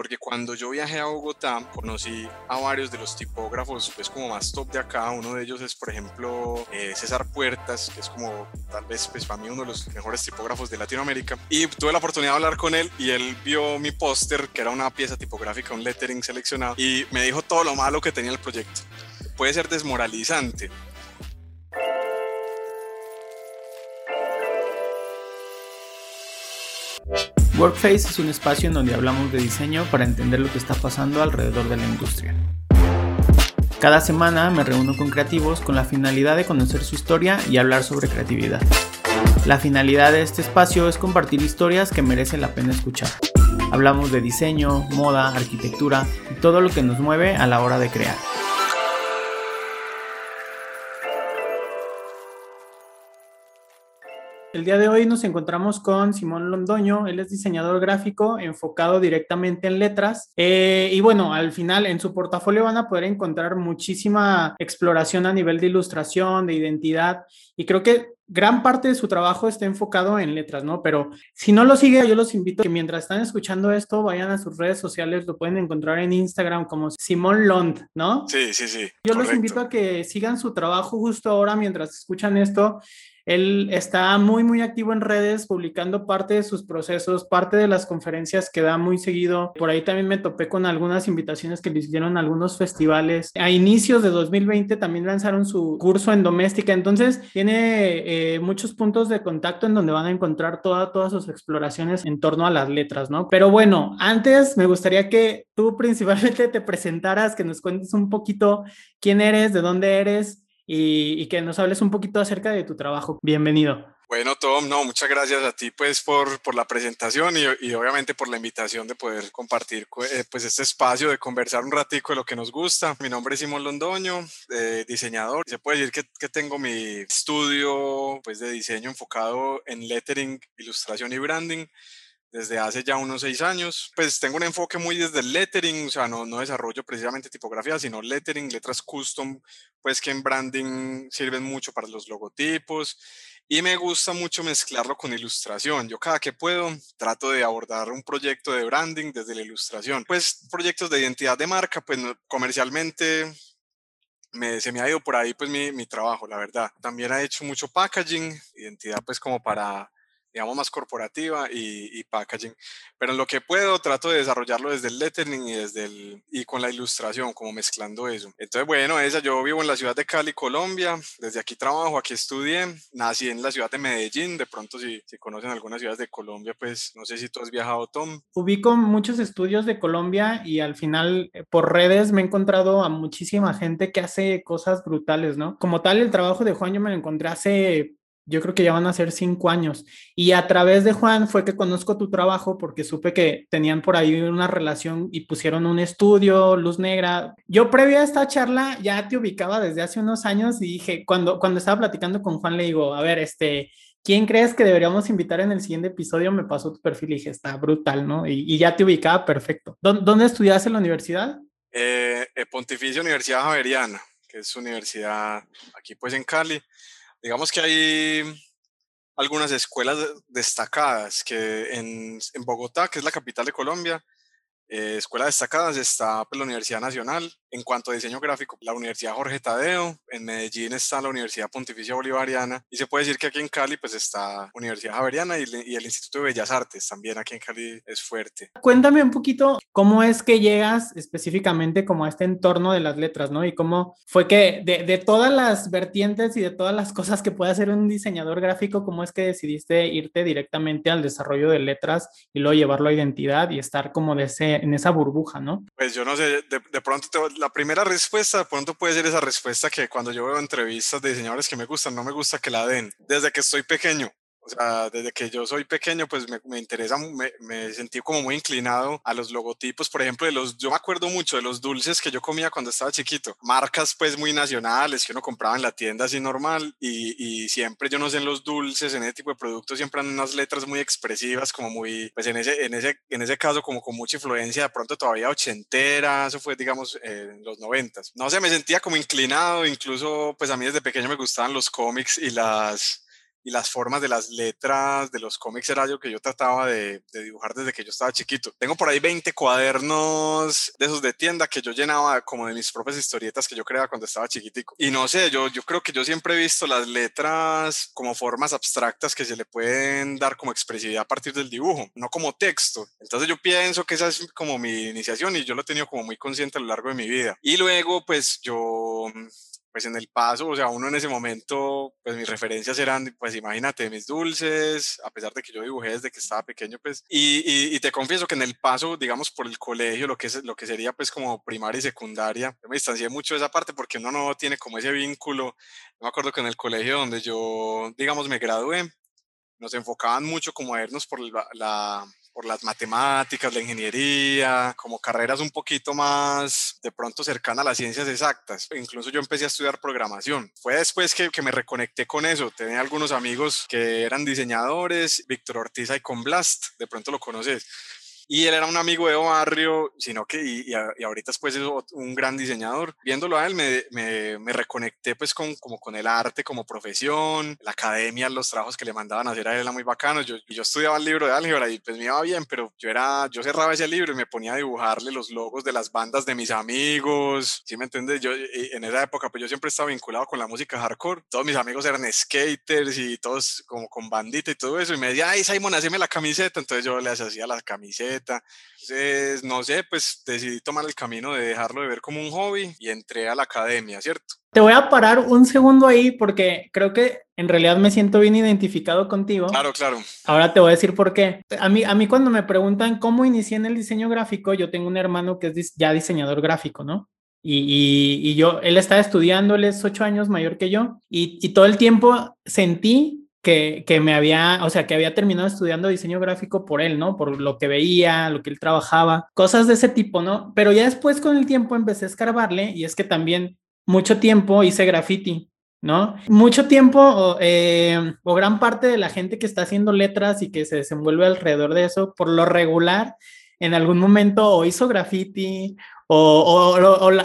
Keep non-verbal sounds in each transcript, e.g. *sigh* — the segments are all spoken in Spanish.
porque cuando yo viajé a Bogotá conocí a varios de los tipógrafos pues como más top de acá, uno de ellos es por ejemplo eh, César Puertas, que es como tal vez pues para mí uno de los mejores tipógrafos de Latinoamérica y tuve la oportunidad de hablar con él y él vio mi póster que era una pieza tipográfica, un lettering seleccionado y me dijo todo lo malo que tenía el proyecto. Puede ser desmoralizante, Workface es un espacio en donde hablamos de diseño para entender lo que está pasando alrededor de la industria. Cada semana me reúno con creativos con la finalidad de conocer su historia y hablar sobre creatividad. La finalidad de este espacio es compartir historias que merecen la pena escuchar. Hablamos de diseño, moda, arquitectura y todo lo que nos mueve a la hora de crear. El día de hoy nos encontramos con Simón Londoño, él es diseñador gráfico enfocado directamente en letras eh, y bueno, al final en su portafolio van a poder encontrar muchísima exploración a nivel de ilustración, de identidad y creo que gran parte de su trabajo está enfocado en letras, ¿no? Pero si no lo sigue, yo los invito a que mientras están escuchando esto, vayan a sus redes sociales, lo pueden encontrar en Instagram como Simón Lond, ¿no? Sí, sí, sí. Yo los invito a que sigan su trabajo justo ahora mientras escuchan esto él está muy, muy activo en redes, publicando parte de sus procesos, parte de las conferencias que da muy seguido. Por ahí también me topé con algunas invitaciones que le hicieron a algunos festivales. A inicios de 2020 también lanzaron su curso en doméstica. Entonces, tiene eh, muchos puntos de contacto en donde van a encontrar todas sus exploraciones en torno a las letras, ¿no? Pero bueno, antes me gustaría que tú *laughs* principalmente te presentaras, que nos cuentes un poquito quién eres, de dónde eres y, que nos hables un poquito acerca de tu trabajo. Bienvenido. Bueno, Tom, no, muchas gracias a ti pues por, por la presentación y, y, obviamente por la invitación de poder compartir eh, pues este espacio de conversar un ratico de lo que nos gusta. Mi nombre es Simón Londoño, eh, diseñador. Se puede decir que, que, tengo mi estudio pues de diseño enfocado en lettering, ilustración y branding desde hace ya unos seis años. Pues tengo un enfoque muy desde el lettering, o sea, no, desarrollo precisamente tipografía, sino lettering, letras custom, pues que en branding sirven mucho para los logotipos y me gusta mucho mezclarlo con ilustración. Yo cada que puedo trato de abordar un proyecto de branding desde la ilustración. Pues proyectos de identidad de marca, pues comercialmente me, se me ha ido por ahí pues mi, mi trabajo, la verdad. También ha hecho mucho packaging, identidad pues como para digamos, más corporativa y, packaging. Pero en lo que puedo, trato de desarrollarlo desde el lettering y, desde el, y con la ilustración, como mezclando eso. Entonces, bueno, esa, yo vivo en la ciudad de Cali, Colombia. Desde aquí trabajo, aquí estudié. Nací en la ciudad de Medellín. De pronto, si, si conocen algunas ciudades de Colombia, pues no sé si tú has viajado, Tom. Ubico muchos estudios de Colombia y al final, eh, por redes, me he encontrado a muchísima gente que hace cosas brutales, ¿no? Como tal, el trabajo de Juan yo me lo encontré hace yo creo que ya van a ser cinco años. Y a través de Juan fue que conozco tu trabajo porque supe que tenían por ahí una relación y pusieron un estudio, luz negra. Yo previo a esta charla ya te ubicaba desde hace unos años y dije, cuando, cuando estaba platicando con Juan, le digo, a ver, este, ¿quién crees que deberíamos invitar en el siguiente episodio? Me pasó tu perfil y dije, está brutal, ¿no? Y, ya te ubicaba perfecto. ¿Dónde, estudiaste en la universidad? Eh, eh, Pontificia Universidad Javeriana, que es universidad aquí pues en Cali digamos que hay algunas escuelas destacadas que en, en Bogotá, que es la capital de Colombia, eh, escuelas destacadas está pues, la Universidad Nacional, en cuanto a diseño gráfico, la Universidad Jorge Tadeo, en Medellín está la Universidad Pontificia Bolivariana y se puede decir que aquí en Cali pues está Universidad Javeriana y, el Instituto de Bellas Artes también aquí en Cali es fuerte. Cuéntame un poquito cómo es que llegas específicamente como a este entorno de las letras, ¿no? Y cómo fue que de, de todas las vertientes y de todas las cosas que puede hacer un diseñador gráfico, cómo es que decidiste irte directamente al desarrollo de letras y luego llevarlo a identidad y estar como de ese en esa burbuja, ¿no? Pues yo no sé, de, pronto la primera respuesta de pronto puede ser esa respuesta que cuando yo veo entrevistas de diseñadores que me gustan, no me gusta que la den desde que estoy pequeño. O sea, desde que yo soy pequeño, pues me, me interesa, me, me, sentí como muy inclinado a los logotipos, por ejemplo, de los, yo me acuerdo mucho de los dulces que yo comía cuando estaba chiquito, marcas pues muy nacionales que uno compraba en la tienda así normal y, y siempre, yo no sé, en los dulces, en ese tipo de productos, siempre han unas letras muy expresivas, como muy, pues en ese, en ese, en ese caso como con mucha influencia, de pronto todavía ochentera, eso fue, digamos, en los noventas. No sé, me sentía como inclinado, incluso pues a mí desde pequeño me gustaban los cómics y las y las formas de las letras de los cómics era algo que yo trataba de, dibujar desde que yo estaba chiquito. Tengo por ahí 20 cuadernos de esos de tienda que yo llenaba como de mis propias historietas que yo creaba cuando estaba chiquitico. Y no sé, yo, yo creo que yo siempre he visto las letras como formas abstractas que se le pueden dar como expresividad a partir del dibujo, no como texto. Entonces yo pienso que esa es como mi iniciación y yo lo he tenido como muy consciente a lo largo de mi vida. Y luego pues yo pues en el paso, o sea, uno en ese momento, pues mis referencias eran, pues imagínate, mis dulces, a pesar de que yo dibujé desde que estaba pequeño, pues, y, y, te confieso que en el paso, digamos, por el colegio, lo que, es, lo que sería pues como primaria y secundaria, yo me distancié mucho de esa parte porque uno no tiene como ese vínculo. Yo me acuerdo que en el colegio donde yo, digamos, me gradué, nos enfocaban mucho como a vernos por la por las matemáticas, la ingeniería, como carreras un poquito más de pronto cercanas a las ciencias exactas. Incluso yo empecé a estudiar programación. Fue después que, que me reconecté con eso. Tenía algunos amigos que eran diseñadores, Víctor Ortiz y con Blast, de pronto lo conoces y él era un amigo de barrio, sino que, y, y, ahorita después es un gran diseñador. Viéndolo a él, me, me, me, reconecté pues con, como con el arte como profesión, la academia, los trabajos que le mandaban a hacer a él eran muy bacanos. Yo, yo estudiaba el libro de álgebra y pues me iba bien, pero yo era, yo cerraba ese libro y me ponía a dibujarle los logos de las bandas de mis amigos, ¿sí me entiendes? Yo en esa época pues yo siempre estaba vinculado con la música hardcore. Todos mis amigos eran skaters y todos como con bandita y todo eso. Y me decía, ay Simon, haceme la camiseta. Entonces yo le hacía la entonces, no sé, pues decidí tomar el camino de dejarlo de ver como un hobby y entré a la academia, ¿cierto? Te voy a parar un segundo ahí porque creo que en realidad me siento bien identificado contigo. Claro, claro. Ahora te voy a decir por qué. A mí, a mí cuando me preguntan cómo inicié en el diseño gráfico, yo tengo un hermano que es ya diseñador gráfico, ¿no? Y, y, yo, él estaba estudiando, él es ocho años mayor que yo, y, y todo el tiempo sentí que, que, me había, o sea, que había terminado estudiando diseño gráfico por él, ¿no? Por lo que veía, lo que él trabajaba, cosas de ese tipo, ¿no? Pero ya después con el tiempo empecé a escarbarle y es que también mucho tiempo hice graffiti, ¿no? Mucho tiempo eh, o gran parte de la gente que está haciendo letras y que se desenvuelve alrededor de eso, por lo regular, en algún momento o hizo graffiti o,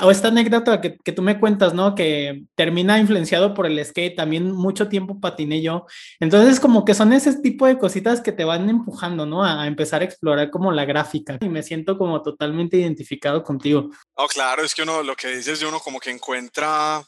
o, esta anécdota que, que, tú me cuentas, ¿no? Que termina influenciado por el skate, también mucho tiempo patiné yo. Entonces, como que son ese tipo de cositas que te van empujando, ¿no? A, empezar a explorar como la gráfica. Y me siento como totalmente identificado contigo. Oh, claro, es que uno, lo que dices de uno como que encuentra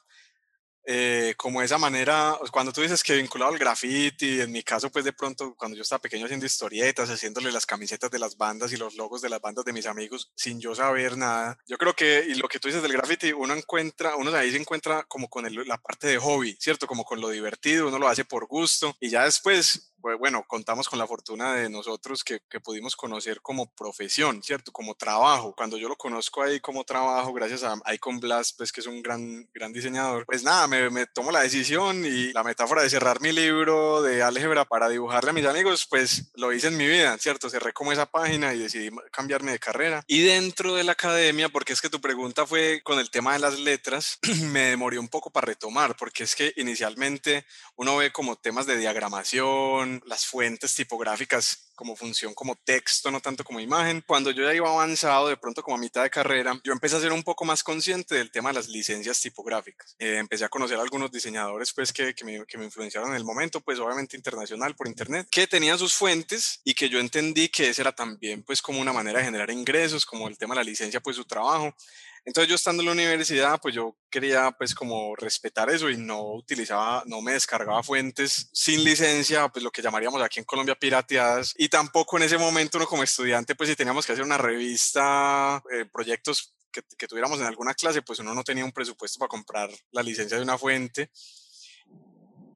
eh, como esa manera, cuando tú dices que vinculado al graffiti, en mi caso, pues de pronto, cuando yo estaba pequeño haciendo historietas, haciéndole las camisetas de las bandas y los logos de las bandas de mis amigos, sin yo saber nada, yo creo que, y lo que tú dices del graffiti, uno encuentra, uno ahí se encuentra como con la parte de hobby, ¿cierto? Como con lo divertido, uno lo hace por gusto, y ya después bueno, contamos con la fortuna de nosotros que, que, pudimos conocer como profesión, ¿cierto? Como trabajo. Cuando yo lo conozco ahí como trabajo, gracias a Icon Blast, pues que es un gran, gran diseñador, pues nada, me, me tomo la decisión y la metáfora de cerrar mi libro de álgebra para dibujarle a mis amigos, pues lo hice en mi vida, ¿cierto? Cerré como esa página y decidí cambiarme de carrera. Y dentro de la academia, porque es que tu pregunta fue con el tema de las letras, *clears throat* me demoré un poco para retomar, porque es que inicialmente uno ve como temas de diagramación, las fuentes tipográficas como función como texto, no tanto como imagen. Cuando yo ya iba avanzado, de pronto como a mitad de carrera, yo empecé a ser un poco más consciente del tema de las licencias tipográficas. Eh, empecé a conocer a algunos diseñadores pues que, que, me, que, me, influenciaron en el momento, pues obviamente internacional por internet, que tenían sus fuentes y que yo entendí que esa era también pues como una manera de generar ingresos, como el tema de la licencia pues su trabajo. Entonces yo estando en la universidad, pues yo quería pues como respetar eso y no utilizaba, no me descargaba fuentes sin licencia, pues lo que llamaríamos aquí en Colombia pirateadas. Y tampoco en ese momento uno como estudiante, pues si teníamos que hacer una revista, eh, proyectos que, que tuviéramos en alguna clase, pues uno no tenía un presupuesto para comprar la licencia de una fuente.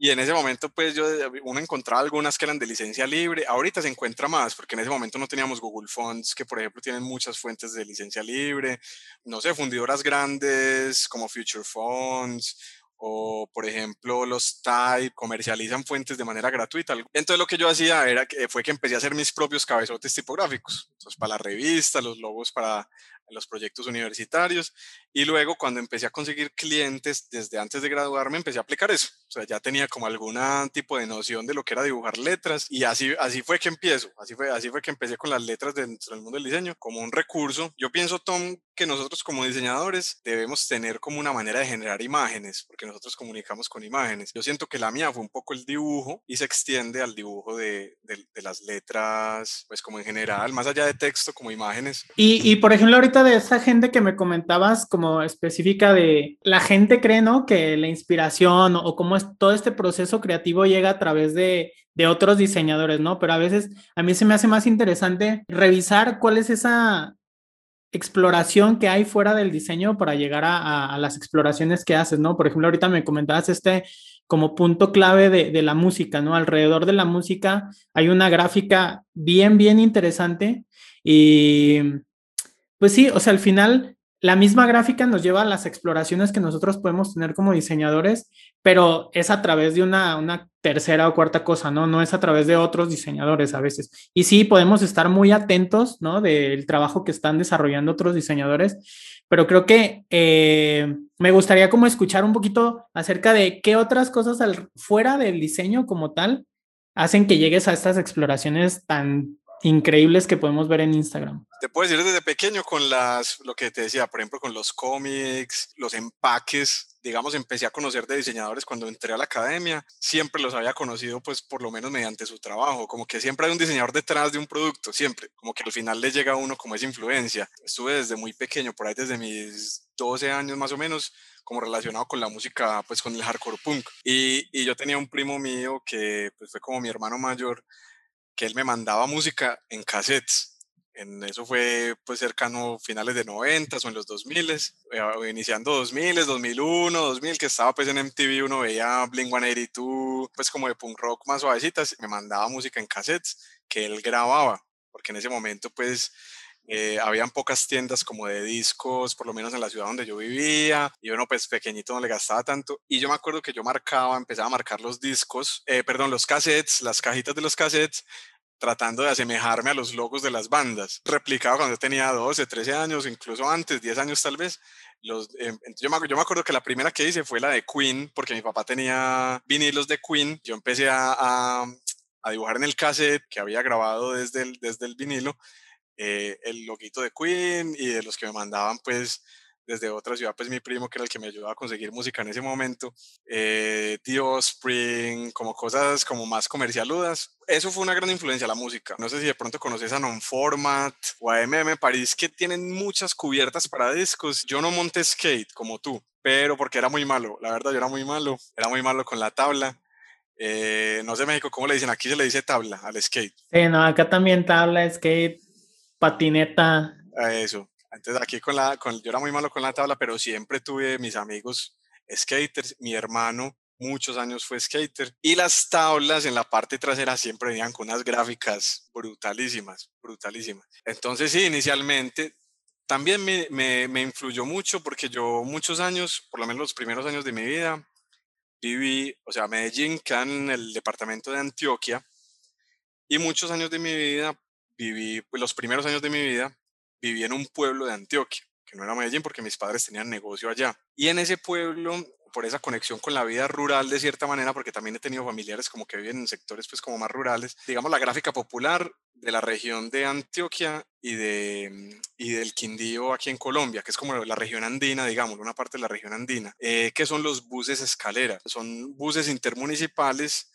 Y en ese momento, pues yo, uno encontraba algunas que eran de licencia libre. Ahorita se encuentra más, porque en ese momento no teníamos Google Fonts, que por ejemplo tienen muchas fuentes de licencia libre. No sé, fundidoras grandes como Future Fonts o por ejemplo los Type comercializan fuentes de manera gratuita. Entonces lo que yo hacía era que fue que empecé a hacer mis propios cabezotes tipográficos. Entonces para la revista, los logos para en los proyectos universitarios y luego cuando empecé a conseguir clientes desde antes de graduarme empecé a aplicar eso. O sea, ya tenía como algún tipo de noción de lo que era dibujar letras y así, así fue que empiezo, así fue, así fue que empecé con las letras dentro del mundo del diseño como un recurso. Yo pienso, Tom, que nosotros como diseñadores debemos tener como una manera de generar imágenes, porque nosotros comunicamos con imágenes. Yo siento que la mía fue un poco el dibujo y se extiende al dibujo de, de, las letras, pues como en general, más allá de texto, como imágenes. Y, y por ejemplo, ahorita de esa gente que me comentabas como específica de la gente cree, ¿no? Que la inspiración o, cómo es todo este proceso creativo llega a través de, de otros diseñadores, ¿no? Pero a veces a mí se me hace más interesante revisar cuál es esa exploración que hay fuera del diseño para llegar a, las exploraciones que haces, ¿no? Por ejemplo, ahorita me comentabas este como punto clave de, de, la música, ¿no? Alrededor de la música hay una gráfica bien, bien interesante y pues sí, o sea, al final la misma gráfica nos lleva a las exploraciones que nosotros podemos tener como diseñadores, pero es a través de una, tercera o cuarta cosa, ¿no? No es a través de otros diseñadores a veces. Y sí, podemos estar muy atentos, ¿no? Del trabajo que están desarrollando otros diseñadores, pero creo que eh, me gustaría como escuchar un poquito acerca de qué otras cosas fuera del diseño como tal hacen que llegues a estas exploraciones tan increíbles que podemos ver en Instagram. Te puedo decir desde pequeño con las, lo que te decía, por ejemplo, con los cómics, los empaques, digamos, empecé a conocer de diseñadores cuando entré a la academia, siempre los había conocido, pues, por lo menos mediante su trabajo, como que siempre hay un diseñador detrás de un producto, siempre, como que al final le llega a uno como esa influencia. Estuve desde muy pequeño, por ahí desde mis 12 años más o menos, como relacionado con la música, pues con el hardcore punk. Y, y yo tenía un primo mío que pues, fue como mi hermano mayor, que él me mandaba música en cassettes. En eso fue pues cercano finales de 90 o en los 2000, eh, iniciando 2000, 2001, 2000, que estaba pues en MTV, uno veía Blink-182, pues como de punk rock más suavecitas, me mandaba música en cassettes que él grababa, porque en ese momento pues eh, habían pocas tiendas como de discos, por lo menos en la ciudad donde yo vivía, y uno pues pequeñito no le gastaba tanto. Y yo me acuerdo que yo marcaba, empezaba a marcar los discos, eh, perdón, los cassettes, las cajitas de los cassettes, tratando de asemejarme a los logos de las bandas. Replicaba cuando yo tenía 12, 13 años, incluso antes, 10 años tal vez. Los, em, yo, me, yo, me, acuerdo que la primera que hice fue la de Queen, porque mi papá tenía vinilos de Queen. Yo empecé a, a, a dibujar en el cassette que había grabado desde el, desde el vinilo eh, el loguito de Queen y de los que me mandaban pues desde otra ciudad, pues mi primo que era el que me ayudaba a conseguir música en ese momento, eh, The Spring, como cosas como más comercialudas. Eso fue una gran influencia la música. No sé si de pronto conoces a Non-Format o a MM París que tienen muchas cubiertas para discos. Yo no monté skate como tú, pero porque era muy malo. La verdad, yo era muy malo. Era muy malo con la tabla. Eh, no sé México cómo le dicen, aquí se le dice tabla al skate. Sí, no, acá también tabla, skate, patineta. Eso. Entonces aquí con la, con, yo era muy malo con la tabla, pero siempre tuve mis amigos skaters, mi hermano muchos años fue skater y las tablas en la parte trasera siempre venían con unas gráficas brutalísimas, brutalísimas. Entonces sí, inicialmente también me, me, me influyó mucho porque yo muchos años, por lo menos los primeros años de mi vida, viví, o sea, Medellín queda en el departamento de Antioquia y muchos años de mi vida viví, pues los primeros años de mi vida viví en un pueblo de Antioquia, que no era Medellín porque mis padres tenían negocio allá. Y en ese pueblo, por esa conexión con la vida rural de cierta manera, porque también he tenido familiares como que viven en sectores pues como más rurales, digamos la gráfica popular de la región de Antioquia y, de, y del Quindío aquí en Colombia, que es como la región andina, digamos, una parte de la región andina, eh, que son los buses escalera. Son buses intermunicipales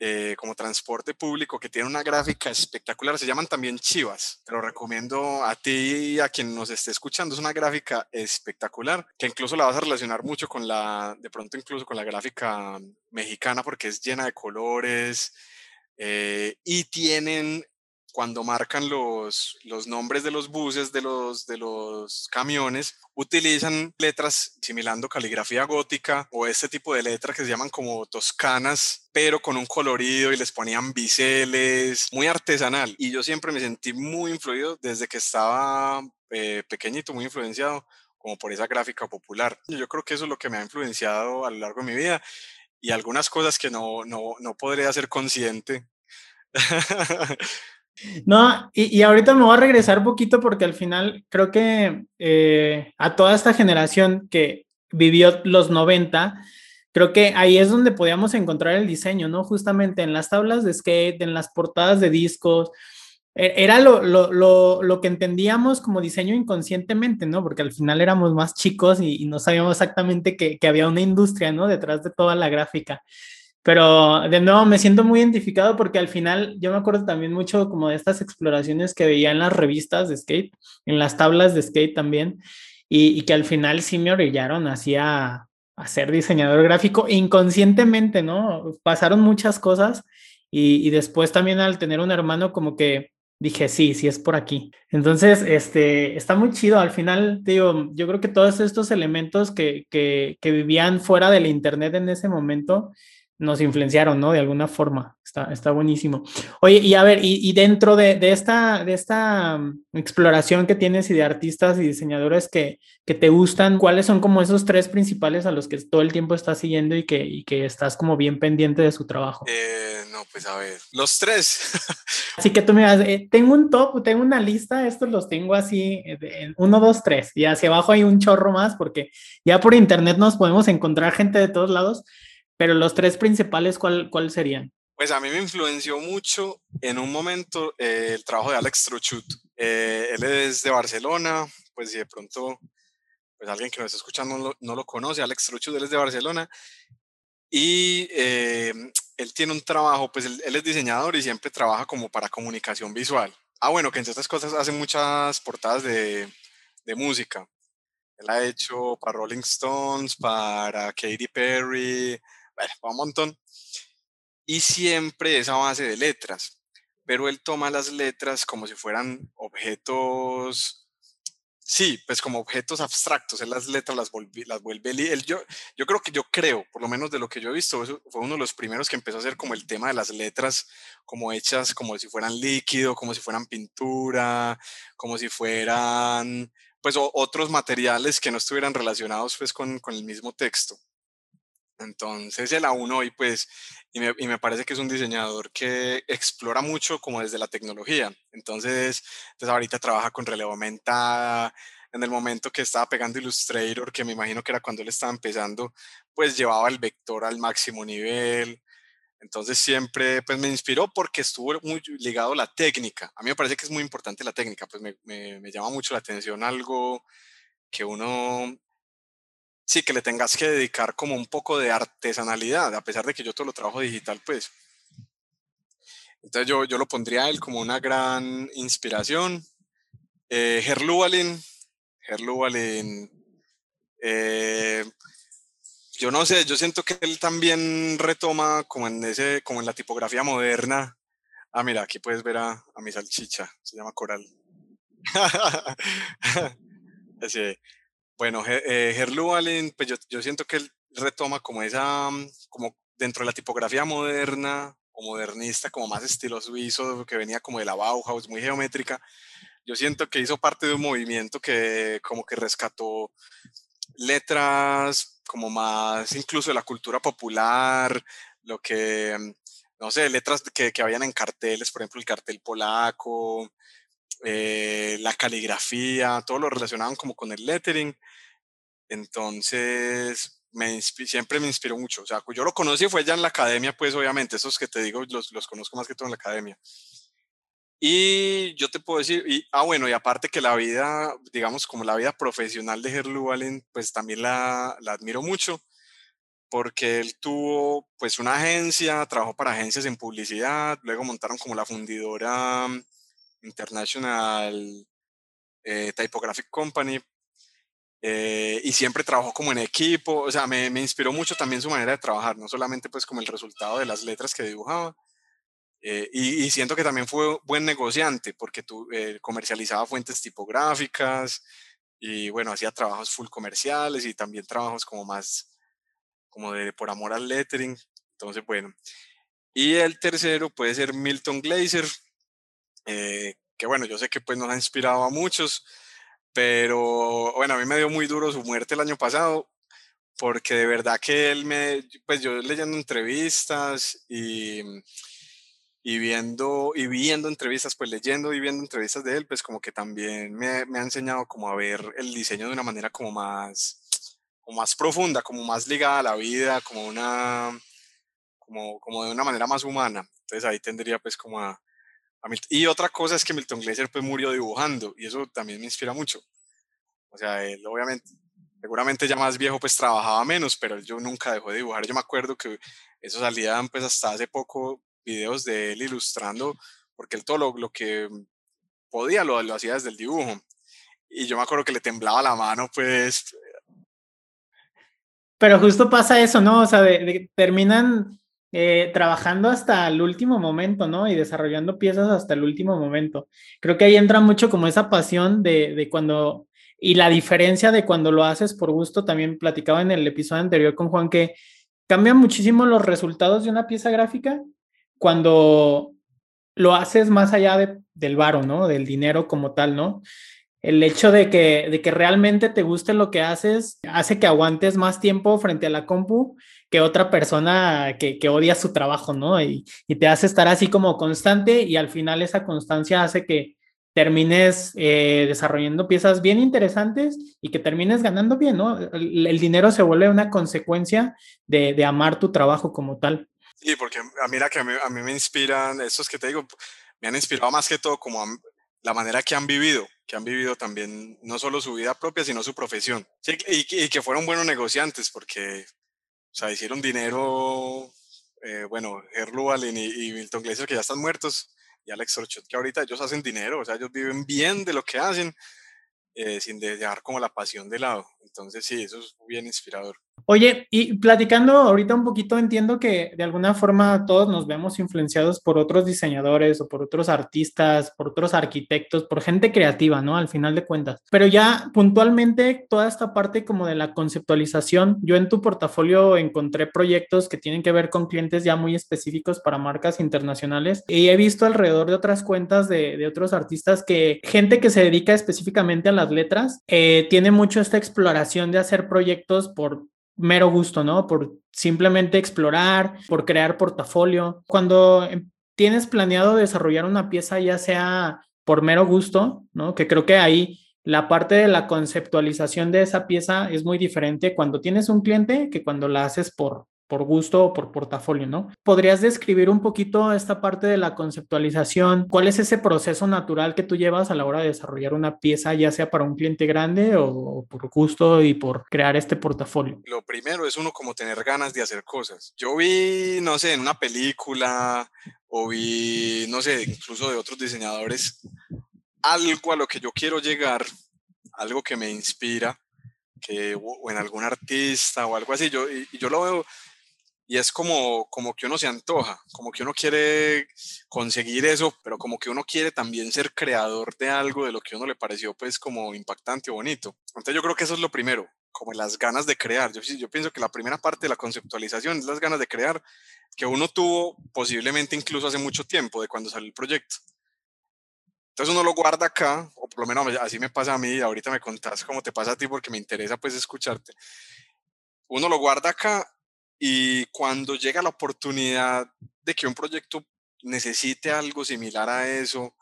eh, como transporte público que tiene una gráfica espectacular. Se llaman también chivas. Te lo recomiendo a ti y a quien nos esté escuchando. Es una gráfica espectacular que incluso la vas a relacionar mucho con la, de pronto incluso con la gráfica mexicana porque es llena de colores eh, y tienen cuando marcan los, los nombres de los buses, de los, de los camiones, utilizan letras similando caligrafía gótica o este tipo de letras que se llaman como toscanas, pero con un colorido y les ponían biseles, muy artesanal. Y yo siempre me sentí muy influido desde que estaba eh, pequeñito, muy influenciado como por esa gráfica popular. Yo creo que eso es lo que me ha influenciado a lo largo de mi vida y algunas cosas que no, no, no podría ser consciente *laughs* No, y, ahorita me voy a regresar poquito porque al final creo que eh, a toda esta generación que vivió los 90, creo que ahí es donde podíamos encontrar el diseño, ¿no? Justamente en las tablas de skate, en las portadas de discos, e, era lo, lo, lo, que entendíamos como diseño inconscientemente, ¿no? Porque al final éramos más chicos y, no sabíamos exactamente que, que, había una industria, ¿no? Detrás de toda la gráfica. Pero de nuevo me siento muy identificado porque al final yo me acuerdo también mucho como de estas exploraciones que veía en las revistas de skate, en las tablas de skate también, y, y que al final sí me orillaron hacia a ser diseñador gráfico inconscientemente, ¿no? Pasaron muchas cosas y, y después también al tener un hermano como que dije, sí, sí es por aquí. Entonces, este, está muy chido. Al final, digo, yo creo que todos estos elementos que, que, que vivían fuera del Internet en ese momento, nos influenciaron, ¿no? De alguna forma. Está, está buenísimo. Oye, y a ver, y, dentro de, esta, de esta mm, exploración que tienes y de artistas y diseñadores que, que te gustan, ¿cuáles son como esos tres principales a los que todo el tiempo estás siguiendo y que, y que estás como bien pendiente de su trabajo? Eh, no, pues a ver, los tres. *laughs* así que tú me das, eh, tengo un top, tengo una lista, estos los tengo así, eh, uno, dos, tres, y hacia abajo hay un chorro más porque ya por internet nos podemos encontrar gente de todos lados pero los tres principales, ¿cuál, cuál serían? Pues a mí me influenció mucho en un momento eh, el trabajo de Alex Trochut. Eh, él es de Barcelona, pues si de pronto pues alguien que nos está escuchando no lo, conoce, Alex Trochut, él es de Barcelona. Y eh, él tiene un trabajo, pues él, es diseñador y siempre trabaja como para comunicación visual. Ah, bueno, que entre estas cosas hace muchas portadas de, de música. Él ha hecho para Rolling Stones, para Katy Perry, bueno, un montón. Y siempre es a base de letras, pero él toma las letras como si fueran objetos, sí, pues como objetos abstractos, él las letras las, las vuelve, él, yo, yo creo que yo creo, por lo menos de lo que yo he visto, fue uno de los primeros que empezó a hacer como el tema de las letras, como hechas como si fueran líquido, como si fueran pintura, como si fueran pues otros materiales que no estuvieran relacionados pues con, con el mismo texto. Entonces el A1 hoy pues, y me, parece que es un diseñador que explora mucho como desde la tecnología. Entonces, entonces ahorita trabaja con relevo aumentada. En el momento que estaba pegando Illustrator, que me imagino que era cuando él estaba empezando, pues llevaba el vector al máximo nivel. Entonces siempre pues me inspiró porque estuvo muy ligado a la técnica. A mí me parece que es muy importante la técnica, pues me llama mucho la atención algo que uno sí, que le tengas que dedicar como un poco de artesanalidad, a pesar de que yo todo lo trabajo digital, pues. Entonces yo, yo lo pondría a él como una gran inspiración. Eh, Herluvalin, eh, yo no sé, yo siento que él también retoma como en, ese, como en la tipografía moderna. Ah, mira, aquí puedes ver a, a mi salchicha, se llama Coral. *laughs* Ese, bueno, Herlu Allen, pues yo, yo, siento que él retoma como esa, mm, como dentro de la tipografía moderna o modernista, como más estilo suizo, que venía como de la Bauhaus, muy geométrica. Yo siento que hizo parte de un movimiento que como que rescató letras como más incluso de la cultura popular, lo que, mm, no sé, letras que, que habían en carteles, por ejemplo, el cartel polaco, eh, la caligrafía, todo lo relacionaban como con el lettering. Entonces, me siempre me inspiró mucho. O sea, yo lo conocí fue ya en la academia, pues obviamente, esos que te digo los, los conozco más que todo en la academia. Y yo te puedo decir, y, ah, bueno, y aparte que la vida, digamos, como la vida profesional de Gerlu Allen, pues también la, la admiro mucho, porque él tuvo, pues, una agencia, trabajó para agencias en publicidad, luego montaron como la fundidora International eh, Typographic Company, eh, y siempre trabajó como en equipo, o sea, me, me, inspiró mucho también su manera de trabajar, no solamente pues como el resultado de las letras que dibujaba, eh, y, siento que también fue buen negociante porque tú, comercializaba fuentes tipográficas y bueno, hacía trabajos full comerciales y también trabajos como más, como de por amor al lettering, entonces bueno. Y el tercero puede ser Milton Glaser, eh, que bueno, yo sé que pues nos ha inspirado a muchos, pero bueno, a mí me dio muy duro su muerte el año pasado, porque de verdad que él me, pues yo leyendo entrevistas y, y viendo, y viendo entrevistas, pues leyendo y viendo entrevistas de él, pues como que también me, me ha enseñado como a ver el diseño de una manera como más, como más profunda, como más ligada a la vida, como una, como, como de una manera más humana. Entonces ahí tendría pues como a, Y otra cosa es que Milton Glaser pues murió dibujando y eso también me inspira mucho. O sea, él obviamente, seguramente ya más viejo pues trabajaba menos, pero yo nunca dejó de dibujar. Yo me acuerdo que eso salía pues hasta hace poco videos de él ilustrando, porque él todo lo, que podía lo, lo, hacía desde el dibujo. Y yo me acuerdo que le temblaba la mano, pues. Pero justo pasa eso, ¿no? O sea, de, terminan eh, trabajando hasta el último momento, ¿no? Y desarrollando piezas hasta el último momento. Creo que ahí entra mucho como esa pasión de, de cuando, y la diferencia de cuando lo haces por gusto, también platicaba en el episodio anterior con Juan que cambian muchísimo los resultados de una pieza gráfica cuando lo haces más allá del varo, ¿no? Del dinero como tal, ¿no? El hecho de que, de que realmente te guste lo que haces hace que aguantes más tiempo frente a la compu que otra persona que, que odia su trabajo, ¿no? Y, y, te hace estar así como constante y al final esa constancia hace que termines eh, desarrollando piezas bien interesantes y que termines ganando bien, ¿no? El, dinero se vuelve una consecuencia de, de amar tu trabajo como tal. Sí, porque a mira que a mí, a mí me inspiran, estos que te digo, me han inspirado más que todo como la manera que han vivido, que han vivido también no solo su vida propia, sino su profesión. Y, que fueron buenos negociantes, porque, o sea, hicieron dinero, eh, bueno, y, y, Milton Glaser, que ya están muertos, y Alex Orchot, que ahorita ellos hacen dinero, o sea, ellos viven bien de lo que hacen, eh, sin dejar como la pasión de lado. Entonces, sí, eso es bien inspirador. Oye, y platicando ahorita un poquito, entiendo que de alguna forma todos nos vemos influenciados por otros diseñadores o por otros artistas, por otros arquitectos, por gente creativa, ¿no? Al final de cuentas. Pero ya puntualmente toda esta parte como de la conceptualización, yo en tu portafolio encontré proyectos que tienen que ver con clientes ya muy específicos para marcas internacionales y he visto alrededor de otras cuentas de, de otros artistas que gente que se dedica específicamente a las letras eh, tiene mucho esta exploración de hacer proyectos por mero gusto, ¿no? Por simplemente explorar, por crear portafolio. Cuando em, tienes planeado desarrollar una pieza, ya sea por mero gusto, ¿no? Que creo que ahí la parte de la conceptualización de esa pieza es muy diferente cuando tienes un cliente que cuando la haces por, por gusto o por portafolio, ¿no? ¿Podrías describir un poquito esta parte de la conceptualización? ¿Cuál es ese proceso natural que tú llevas a la hora de desarrollar una pieza, ya sea para un cliente grande o por gusto y por crear este portafolio? Lo primero es uno como tener ganas de hacer cosas. Yo vi, no sé, en una película o vi, no sé, incluso de otros diseñadores, algo a lo que yo quiero llegar, algo que me inspira, que, o en algún artista o algo así, yo, y yo lo veo y es como, como que uno se antoja, como que uno quiere conseguir eso, pero como que uno quiere también ser creador de algo de lo que a uno le pareció pues como impactante o bonito. Entonces yo creo que eso es lo primero, como las ganas de crear. Yo, yo pienso que la primera parte de la conceptualización es las ganas de crear que uno tuvo posiblemente incluso hace mucho tiempo de cuando salió el proyecto. Entonces uno lo guarda acá, o por lo menos así me pasa a mí, ahorita me contás cómo te pasa a ti porque me interesa pues escucharte. Uno lo guarda acá y cuando llega la oportunidad de que un proyecto necesite algo similar a eso,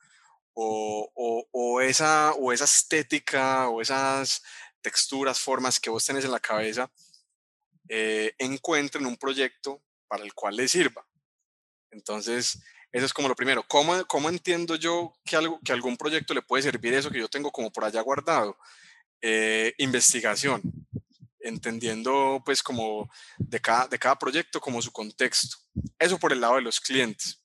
o, o, esa, o esa estética, o esas texturas, formas que vos tenés en la cabeza, eh, encuentren un proyecto para el cual le sirva. Entonces, eso es como lo primero. ¿Cómo, cómo entiendo yo que, algo, que algún proyecto le puede servir eso que yo tengo como por allá guardado? Eh, investigación entendiendo pues como de cada, de cada proyecto como su contexto. Eso por el lado de los clientes.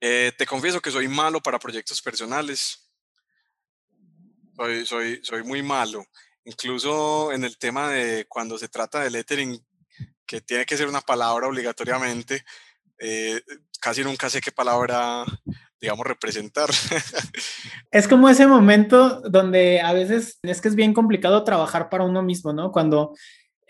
Eh, te confieso que soy malo para proyectos personales. Soy, soy, soy muy malo. Incluso en el tema de cuando se trata de lettering, que tiene que ser una palabra obligatoriamente, eh, casi nunca sé qué palabra digamos, representar. *laughs* Es como ese momento donde a veces es que es bien complicado trabajar para uno mismo, ¿no? Cuando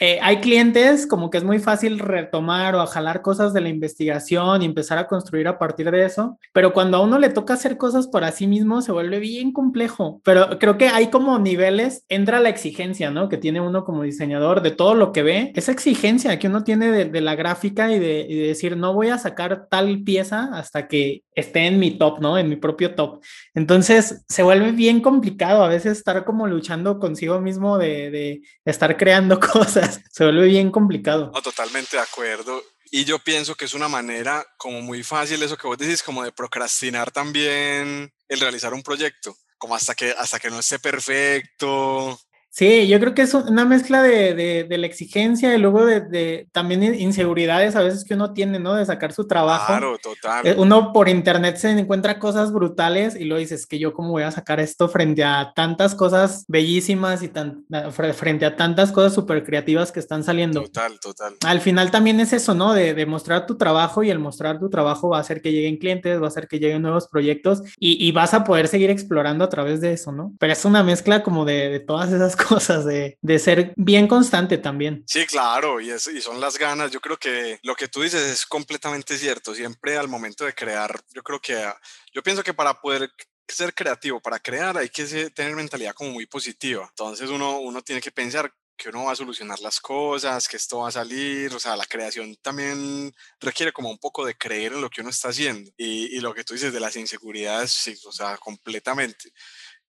eh, hay clientes como que es muy fácil retomar o jalar cosas de la investigación y empezar a construir a partir de eso, pero cuando a uno le toca hacer cosas para sí mismo se vuelve bien complejo, pero creo que hay como niveles, entra la exigencia, ¿no? Que tiene uno como diseñador de todo lo que ve, esa exigencia que uno tiene de, la gráfica y de, y de decir, no voy a sacar tal pieza hasta que esté en mi top, ¿no? En mi propio top. Entonces se vuelve bien complicado a veces estar como luchando consigo mismo de, de estar creando *laughs* cosas. Se vuelve bien complicado. No, totalmente de acuerdo. Y yo pienso que es una manera como muy fácil eso que vos decís, como de procrastinar también el realizar un proyecto, como hasta que, hasta que no esté perfecto, Sí, yo creo que es una mezcla de, de, la exigencia y luego de, de, también inseguridades a veces que uno tiene, ¿no? De sacar su trabajo. Claro, total. Eh, uno por internet se encuentra cosas brutales y lo dices que yo cómo voy a sacar esto frente a tantas cosas bellísimas y tan, frente a tantas cosas súper creativas que están saliendo. Total, total. Al final también es eso, ¿no? De, mostrar tu trabajo y el mostrar tu trabajo va a hacer que lleguen clientes, va a hacer que lleguen nuevos proyectos y, y vas a poder seguir explorando a través de eso, ¿no? Pero es una mezcla como de, de todas esas cosas cosas, de, de ser bien constante también. Sí, claro, y, es, y son las ganas. Yo creo que lo que tú dices es completamente cierto. Siempre al momento de crear, yo creo que, yo pienso que para poder ser creativo, para crear hay que tener mentalidad como muy positiva. Entonces uno, uno tiene que pensar que uno va a solucionar las cosas, que esto va a salir, o sea, la creación también requiere como un poco de creer en lo que uno está haciendo y, y lo que tú dices de las inseguridades, sí, o sea, completamente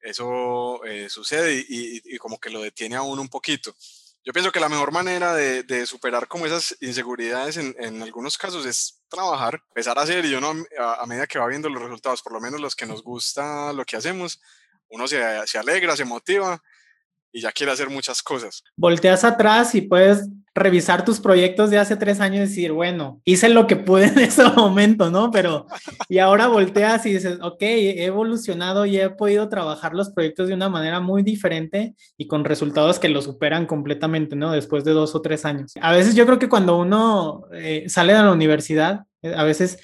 eso eh, sucede y, como que lo detiene a uno un poquito. Yo pienso que la mejor manera de, superar como esas inseguridades en, algunos casos es trabajar, empezar a hacer y uno a, medida que va viendo los resultados, por lo menos los que nos gusta lo que hacemos, uno se alegra, se motiva y ya quiere hacer muchas cosas. Volteas atrás y puedes revisar tus proyectos de hace tres años y decir, bueno, hice lo que pude en *laughs* ese momento, ¿no? Pero, y ahora volteas y dices, ok, he evolucionado y he podido trabajar los proyectos de una manera muy diferente y con resultados que lo superan completamente, ¿no? Después de dos o tres años. A veces yo creo que cuando uno eh, sale de la universidad, eh, a veces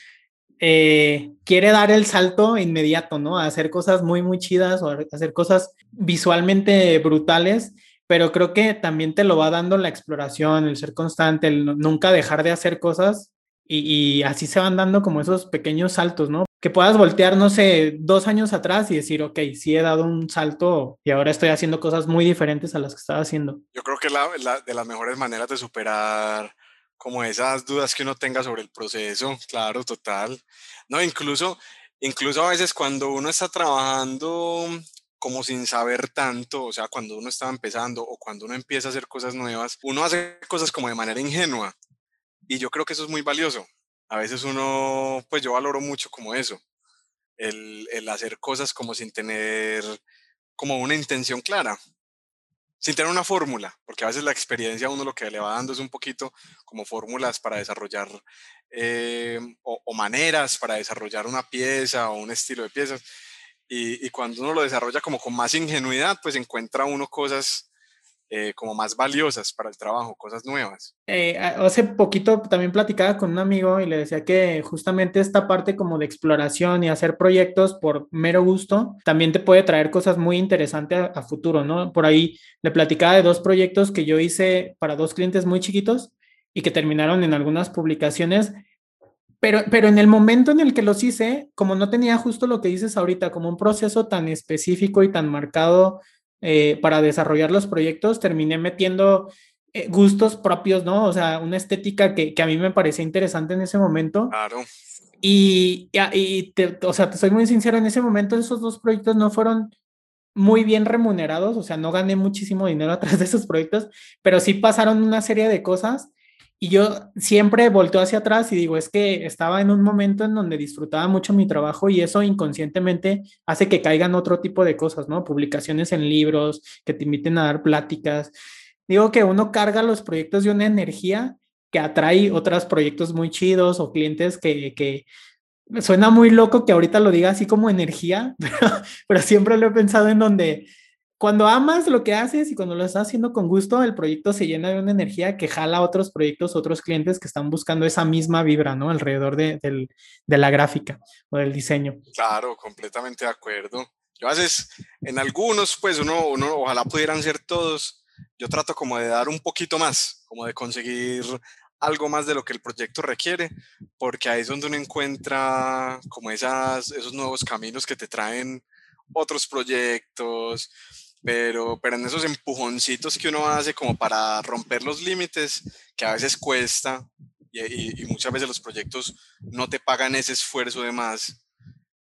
eh, quiere dar el salto inmediato, ¿no? A hacer cosas muy, muy chidas o hacer cosas visualmente brutales, pero creo que también te lo va dando la exploración, el ser constante, el nunca dejar de hacer cosas y, así se van dando como esos pequeños saltos, ¿no? Que puedas voltear, no sé, dos años atrás y decir, ok, sí he dado un salto y ahora estoy haciendo cosas muy diferentes a las que estaba haciendo. Yo creo que la, de las mejores maneras de superar como esas dudas que uno tenga sobre el proceso, claro, total. No, incluso, incluso a veces cuando uno está trabajando como sin saber tanto, o sea, cuando uno está empezando o cuando uno empieza a hacer cosas nuevas, uno hace cosas como de manera ingenua y yo creo que eso es muy valioso. A veces uno, pues yo valoro mucho como eso, el, hacer cosas como sin tener como una intención clara sin tener una fórmula, porque a veces la experiencia a uno lo que le va dando es un poquito como fórmulas para desarrollar eh, o, maneras para desarrollar una pieza o un estilo de piezas. Y, y, cuando uno lo desarrolla como con más ingenuidad, pues encuentra uno cosas eh, como más valiosas para el trabajo, cosas nuevas. Eh, hace poquito también platicaba con un amigo y le decía que justamente esta parte como de exploración y hacer proyectos por mero gusto también te puede traer cosas muy interesantes a, futuro, ¿no? Por ahí le platicaba de dos proyectos que yo hice para dos clientes muy chiquitos y que terminaron en algunas publicaciones pero, pero en el momento en el que los hice, como no tenía justo lo que dices ahorita, como un proceso tan específico y tan marcado eh, para desarrollar los proyectos, terminé metiendo eh, gustos propios, ¿no? O sea, una estética que, que, a mí me parecía interesante en ese momento. Claro. Y, y te, o sea, te soy muy sincero, en ese momento esos dos proyectos no fueron muy bien remunerados, o sea, no gané muchísimo dinero *laughs* a través de esos proyectos, pero sí pasaron una serie de cosas y yo siempre volteo hacia atrás y digo, es que estaba en un momento en donde disfrutaba mucho mi trabajo y eso inconscientemente hace que caigan otro tipo de cosas, ¿no? Publicaciones en libros, que te inviten a dar pláticas. Digo que uno carga los proyectos de una energía que atrae otros proyectos muy chidos o clientes que, que suena muy loco que ahorita lo diga así como energía, *laughs* pero, pero siempre lo he pensado en donde cuando amas lo que haces y cuando lo estás haciendo con gusto, el proyecto se llena de una energía que jala otros proyectos, otros clientes que están buscando esa misma vibra, ¿no? Alrededor de, de la gráfica o del diseño. Claro, completamente de acuerdo. Yo a veces, en algunos, pues uno, uno ojalá pudieran ser todos, yo trato como de dar un poquito más, como de conseguir algo más de lo que el proyecto requiere, porque ahí es donde uno encuentra como esas, esos nuevos caminos que te traen otros proyectos, pero, pero en esos empujoncitos que uno hace como para romper los límites, que a veces cuesta y, muchas veces los proyectos no te pagan ese esfuerzo de más,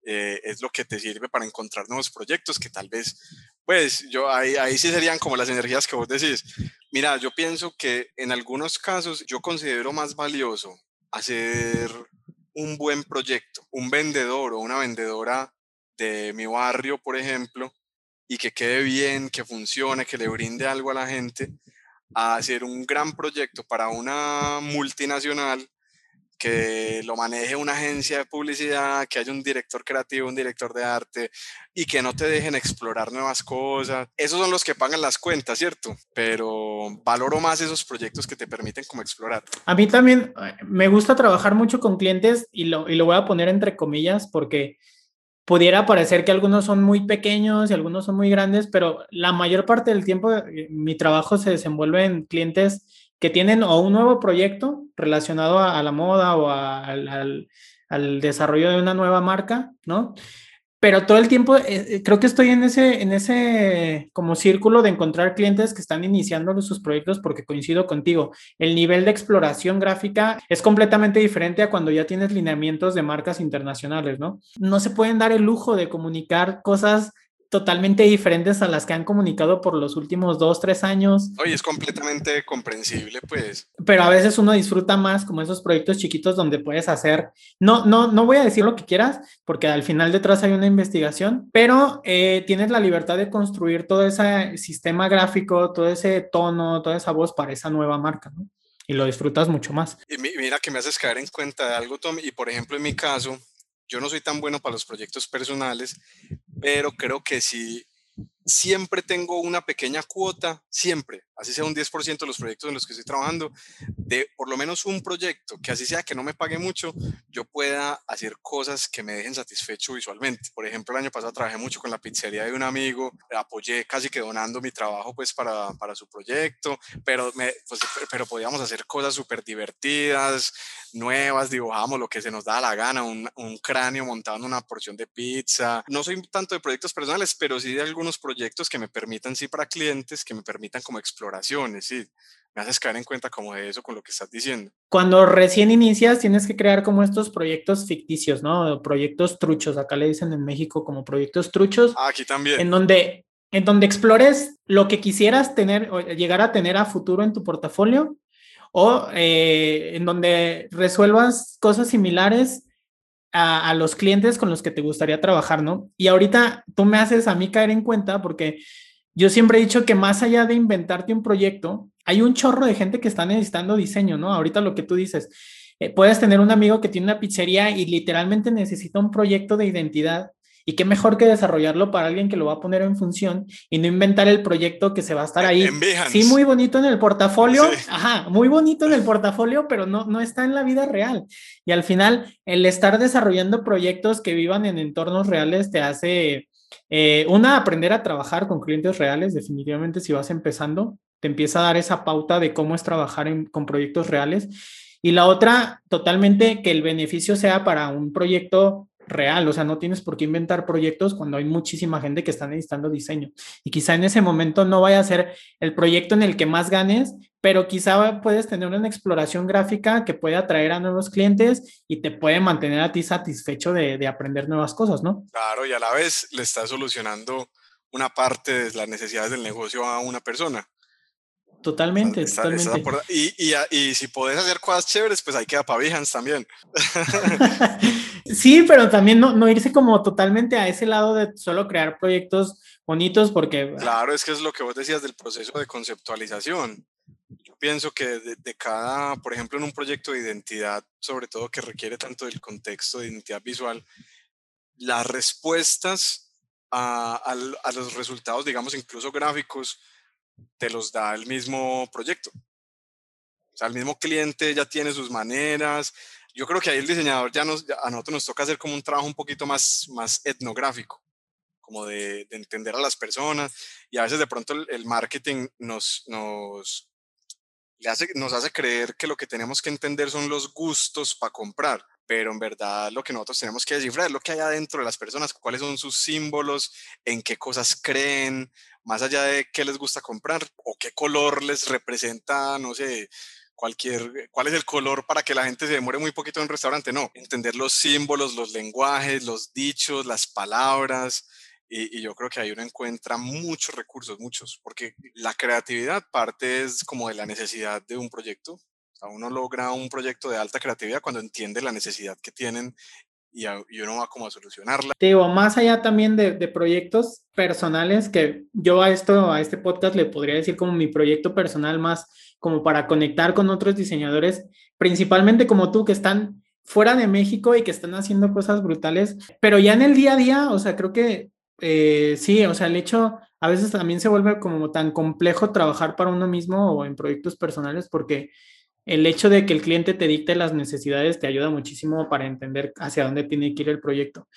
eh, es lo que te sirve para encontrar nuevos proyectos que tal vez, pues yo ahí, ahí sí serían como las energías que vos decís. Mira, yo pienso que en algunos casos yo considero más valioso hacer un buen proyecto, un vendedor o una vendedora de mi barrio, por ejemplo, y que quede bien, que funcione, que le brinde algo a la gente, a hacer un gran proyecto para una multinacional que lo maneje una agencia de publicidad, que haya un director creativo, un director de arte y que no te dejen explorar nuevas cosas. Esos son los que pagan las cuentas, ¿cierto? Pero valoro más esos proyectos que te permiten como explorar. A mí también eh, me gusta trabajar mucho con clientes y lo, y lo voy a poner entre comillas porque pudiera parecer que algunos son muy pequeños y algunos son muy grandes, pero la mayor parte del tiempo eh, mi trabajo se desenvuelve en clientes que tienen o un nuevo proyecto relacionado a, la moda o al, al, desarrollo de una nueva marca, ¿no? Pero todo el tiempo eh, eh, creo que estoy en ese, en ese como círculo de encontrar clientes que están iniciando sus proyectos porque coincido contigo. El nivel de exploración gráfica es completamente diferente a cuando ya tienes lineamientos de marcas internacionales, ¿no? No se pueden dar el lujo de comunicar cosas totalmente diferentes a las que han comunicado por los últimos dos, tres años. Oye, es completamente comprensible, pues. Pero a veces uno disfruta más como esos proyectos chiquitos donde puedes hacer, no, no, no voy a decir lo que quieras, porque al final detrás hay una investigación, pero eh, tienes la libertad de construir todo ese sistema gráfico, todo ese tono, toda esa voz para esa nueva marca, ¿no? Y lo disfrutas mucho más. Y mira que me haces caer en cuenta de algo, Tom, y por ejemplo en mi caso, yo no soy tan bueno para los proyectos personales, pero creo que sí siempre tengo una pequeña cuota, siempre, así sea un 10% de los proyectos en los que estoy trabajando, de por lo menos un proyecto, que así sea que no me pague mucho, yo pueda hacer cosas que me dejen satisfecho visualmente. Por ejemplo, el año pasado trabajé mucho con la pizzería de un amigo, apoyé casi que donando mi trabajo pues para, para su proyecto, pero, me, pues, pero podíamos hacer cosas súper divertidas, nuevas, dibujamos lo que se nos da la gana, un, un cráneo montado en una porción de pizza. No soy tanto de proyectos personales, pero sí de algunos proyectos que me permitan, sí, para clientes, que me permitan como exploraciones, sí. Me haces caer en cuenta como de eso con lo que estás diciendo. Cuando recién inicias, tienes que crear como estos proyectos ficticios, ¿no? Proyectos truchos, acá le dicen en México como proyectos truchos. Ah, aquí también. En donde, en donde explores lo que quisieras tener o llegar a tener a futuro en tu portafolio o eh, en donde resuelvas cosas similares a, los clientes con los que te gustaría trabajar, ¿no? Y ahorita tú me haces a mí caer en cuenta porque yo siempre he dicho que más allá de inventarte un proyecto, hay un chorro de gente que está necesitando diseño, ¿no? Ahorita lo que tú dices, eh, puedes tener un amigo que tiene una pizzería y literalmente necesita un proyecto de identidad y qué mejor que desarrollarlo para alguien que lo va a poner en función y no inventar el proyecto que se va a estar ahí. sí, muy bonito en el portafolio, ajá, muy bonito en el portafolio, pero no, no está en la vida real. Y al final, el estar desarrollando proyectos que vivan en entornos reales te hace, eh, una, aprender a trabajar con clientes reales, definitivamente si vas empezando, te empieza a dar esa pauta de cómo es trabajar con proyectos reales. Y la otra, totalmente que el beneficio sea para un proyecto real, o sea, no tienes por qué inventar proyectos cuando hay muchísima gente que está necesitando diseño. Y quizá en ese momento no vaya a ser el proyecto en el que más ganes, pero quizá puedes tener una exploración gráfica que puede atraer a nuevos clientes y te puede mantener a ti satisfecho de, aprender nuevas cosas, ¿no? Claro, y a la vez le estás solucionando una parte de las necesidades del negocio a una persona. Totalmente, totalmente. y, y, si podés hacer cosas chéveres, pues hay que para también. *laughs* sí, pero también no, no, irse como totalmente a ese lado de solo crear proyectos bonitos porque... Claro, es que es lo que vos decías del proceso de conceptualización. Yo pienso que de, cada, por ejemplo, en un proyecto de identidad, sobre todo que requiere tanto del contexto de identidad visual, las respuestas a, a los resultados, digamos, incluso gráficos, te los da el mismo proyecto. O sea, el mismo cliente ya tiene sus maneras. Yo creo que ahí el diseñador ya nos, a nosotros nos toca hacer como un trabajo un poquito más, más etnográfico. como de, entender a las personas y a veces de pronto el, marketing nos, nos, hace, nos hace creer que lo que tenemos que entender son los gustos para comprar pero en verdad lo que nosotros tenemos que descifrar es lo que hay adentro de las personas, cuáles son sus símbolos, en qué cosas creen, más allá de qué les gusta comprar o qué color les representa, no sé, cualquier, cuál es el color para que la gente se demore muy poquito en un restaurante, no, entender los símbolos, los lenguajes, los dichos, las palabras, y, y, yo creo que ahí uno encuentra muchos recursos, muchos, porque la creatividad parte es como de la necesidad de un proyecto, uno logra un proyecto de alta creatividad cuando entiende la necesidad que tienen y, uno va como a solucionarla. Te digo, más allá también de, proyectos personales, que yo a esto, a este podcast le podría decir como mi proyecto personal más como para conectar con otros diseñadores, principalmente como tú, que están fuera de México y que están haciendo cosas brutales, pero ya en el día a día, o sea, creo que eh, sí, o sea, el hecho a veces también se vuelve como tan complejo trabajar para uno mismo o en proyectos personales porque el hecho de que el cliente te dicte las necesidades te ayuda muchísimo para entender hacia dónde tiene que ir el proyecto.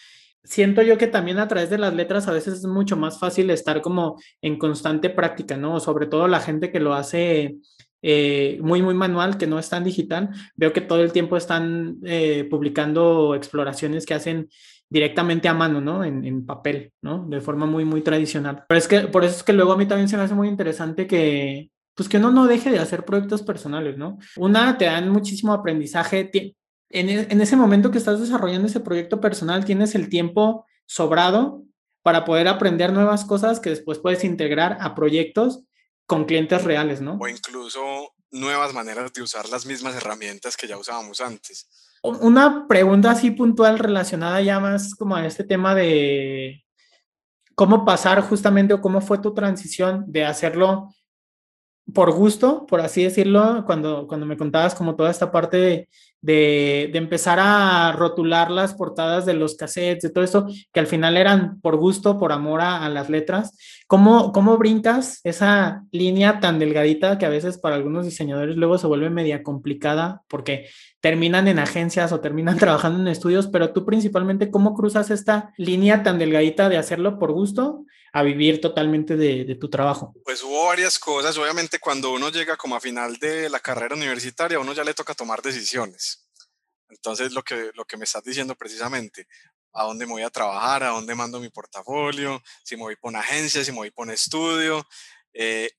Siento yo que también a través de las letras a veces es mucho más fácil estar como en constante práctica, ¿no? Sobre todo la gente que lo hace eh, muy, muy manual, que no es tan digital. Veo que todo el tiempo están eh, publicando exploraciones que hacen directamente a mano, ¿no? En, en, papel, ¿no? De forma muy, muy tradicional. Pero es que por eso es que luego a mí también se me hace muy interesante que, pues que uno no deje de hacer proyectos personales, ¿no? Una, te dan muchísimo aprendizaje. En, e, en ese momento que estás desarrollando ese proyecto personal, tienes el tiempo sobrado para poder aprender nuevas cosas que después puedes integrar a proyectos con clientes reales, ¿no? O incluso nuevas maneras de usar las mismas herramientas que ya usábamos antes. Una pregunta así puntual relacionada ya más como a este tema de cómo pasar justamente o cómo fue tu transición de hacerlo por gusto, por así decirlo, cuando, cuando me contabas como toda esta parte de, de, empezar a rotular las portadas de los cassettes, de todo esto, que al final eran por gusto, por amor a, las letras, ¿cómo, ¿cómo brincas esa línea tan delgadita que a veces para algunos diseñadores luego se vuelve media complicada porque terminan en agencias o terminan *laughs* trabajando en estudios, pero tú principalmente, ¿cómo cruzas esta línea tan delgadita de hacerlo por gusto a vivir totalmente de, tu trabajo? Pues hubo varias cosas. Obviamente cuando uno llega como a final de la carrera universitaria, uno ya le toca tomar decisiones. Entonces lo que, lo que me estás diciendo precisamente, a dónde me voy a trabajar, a dónde mando mi portafolio, si me voy por una agencia, si me voy por un estudio. Eh,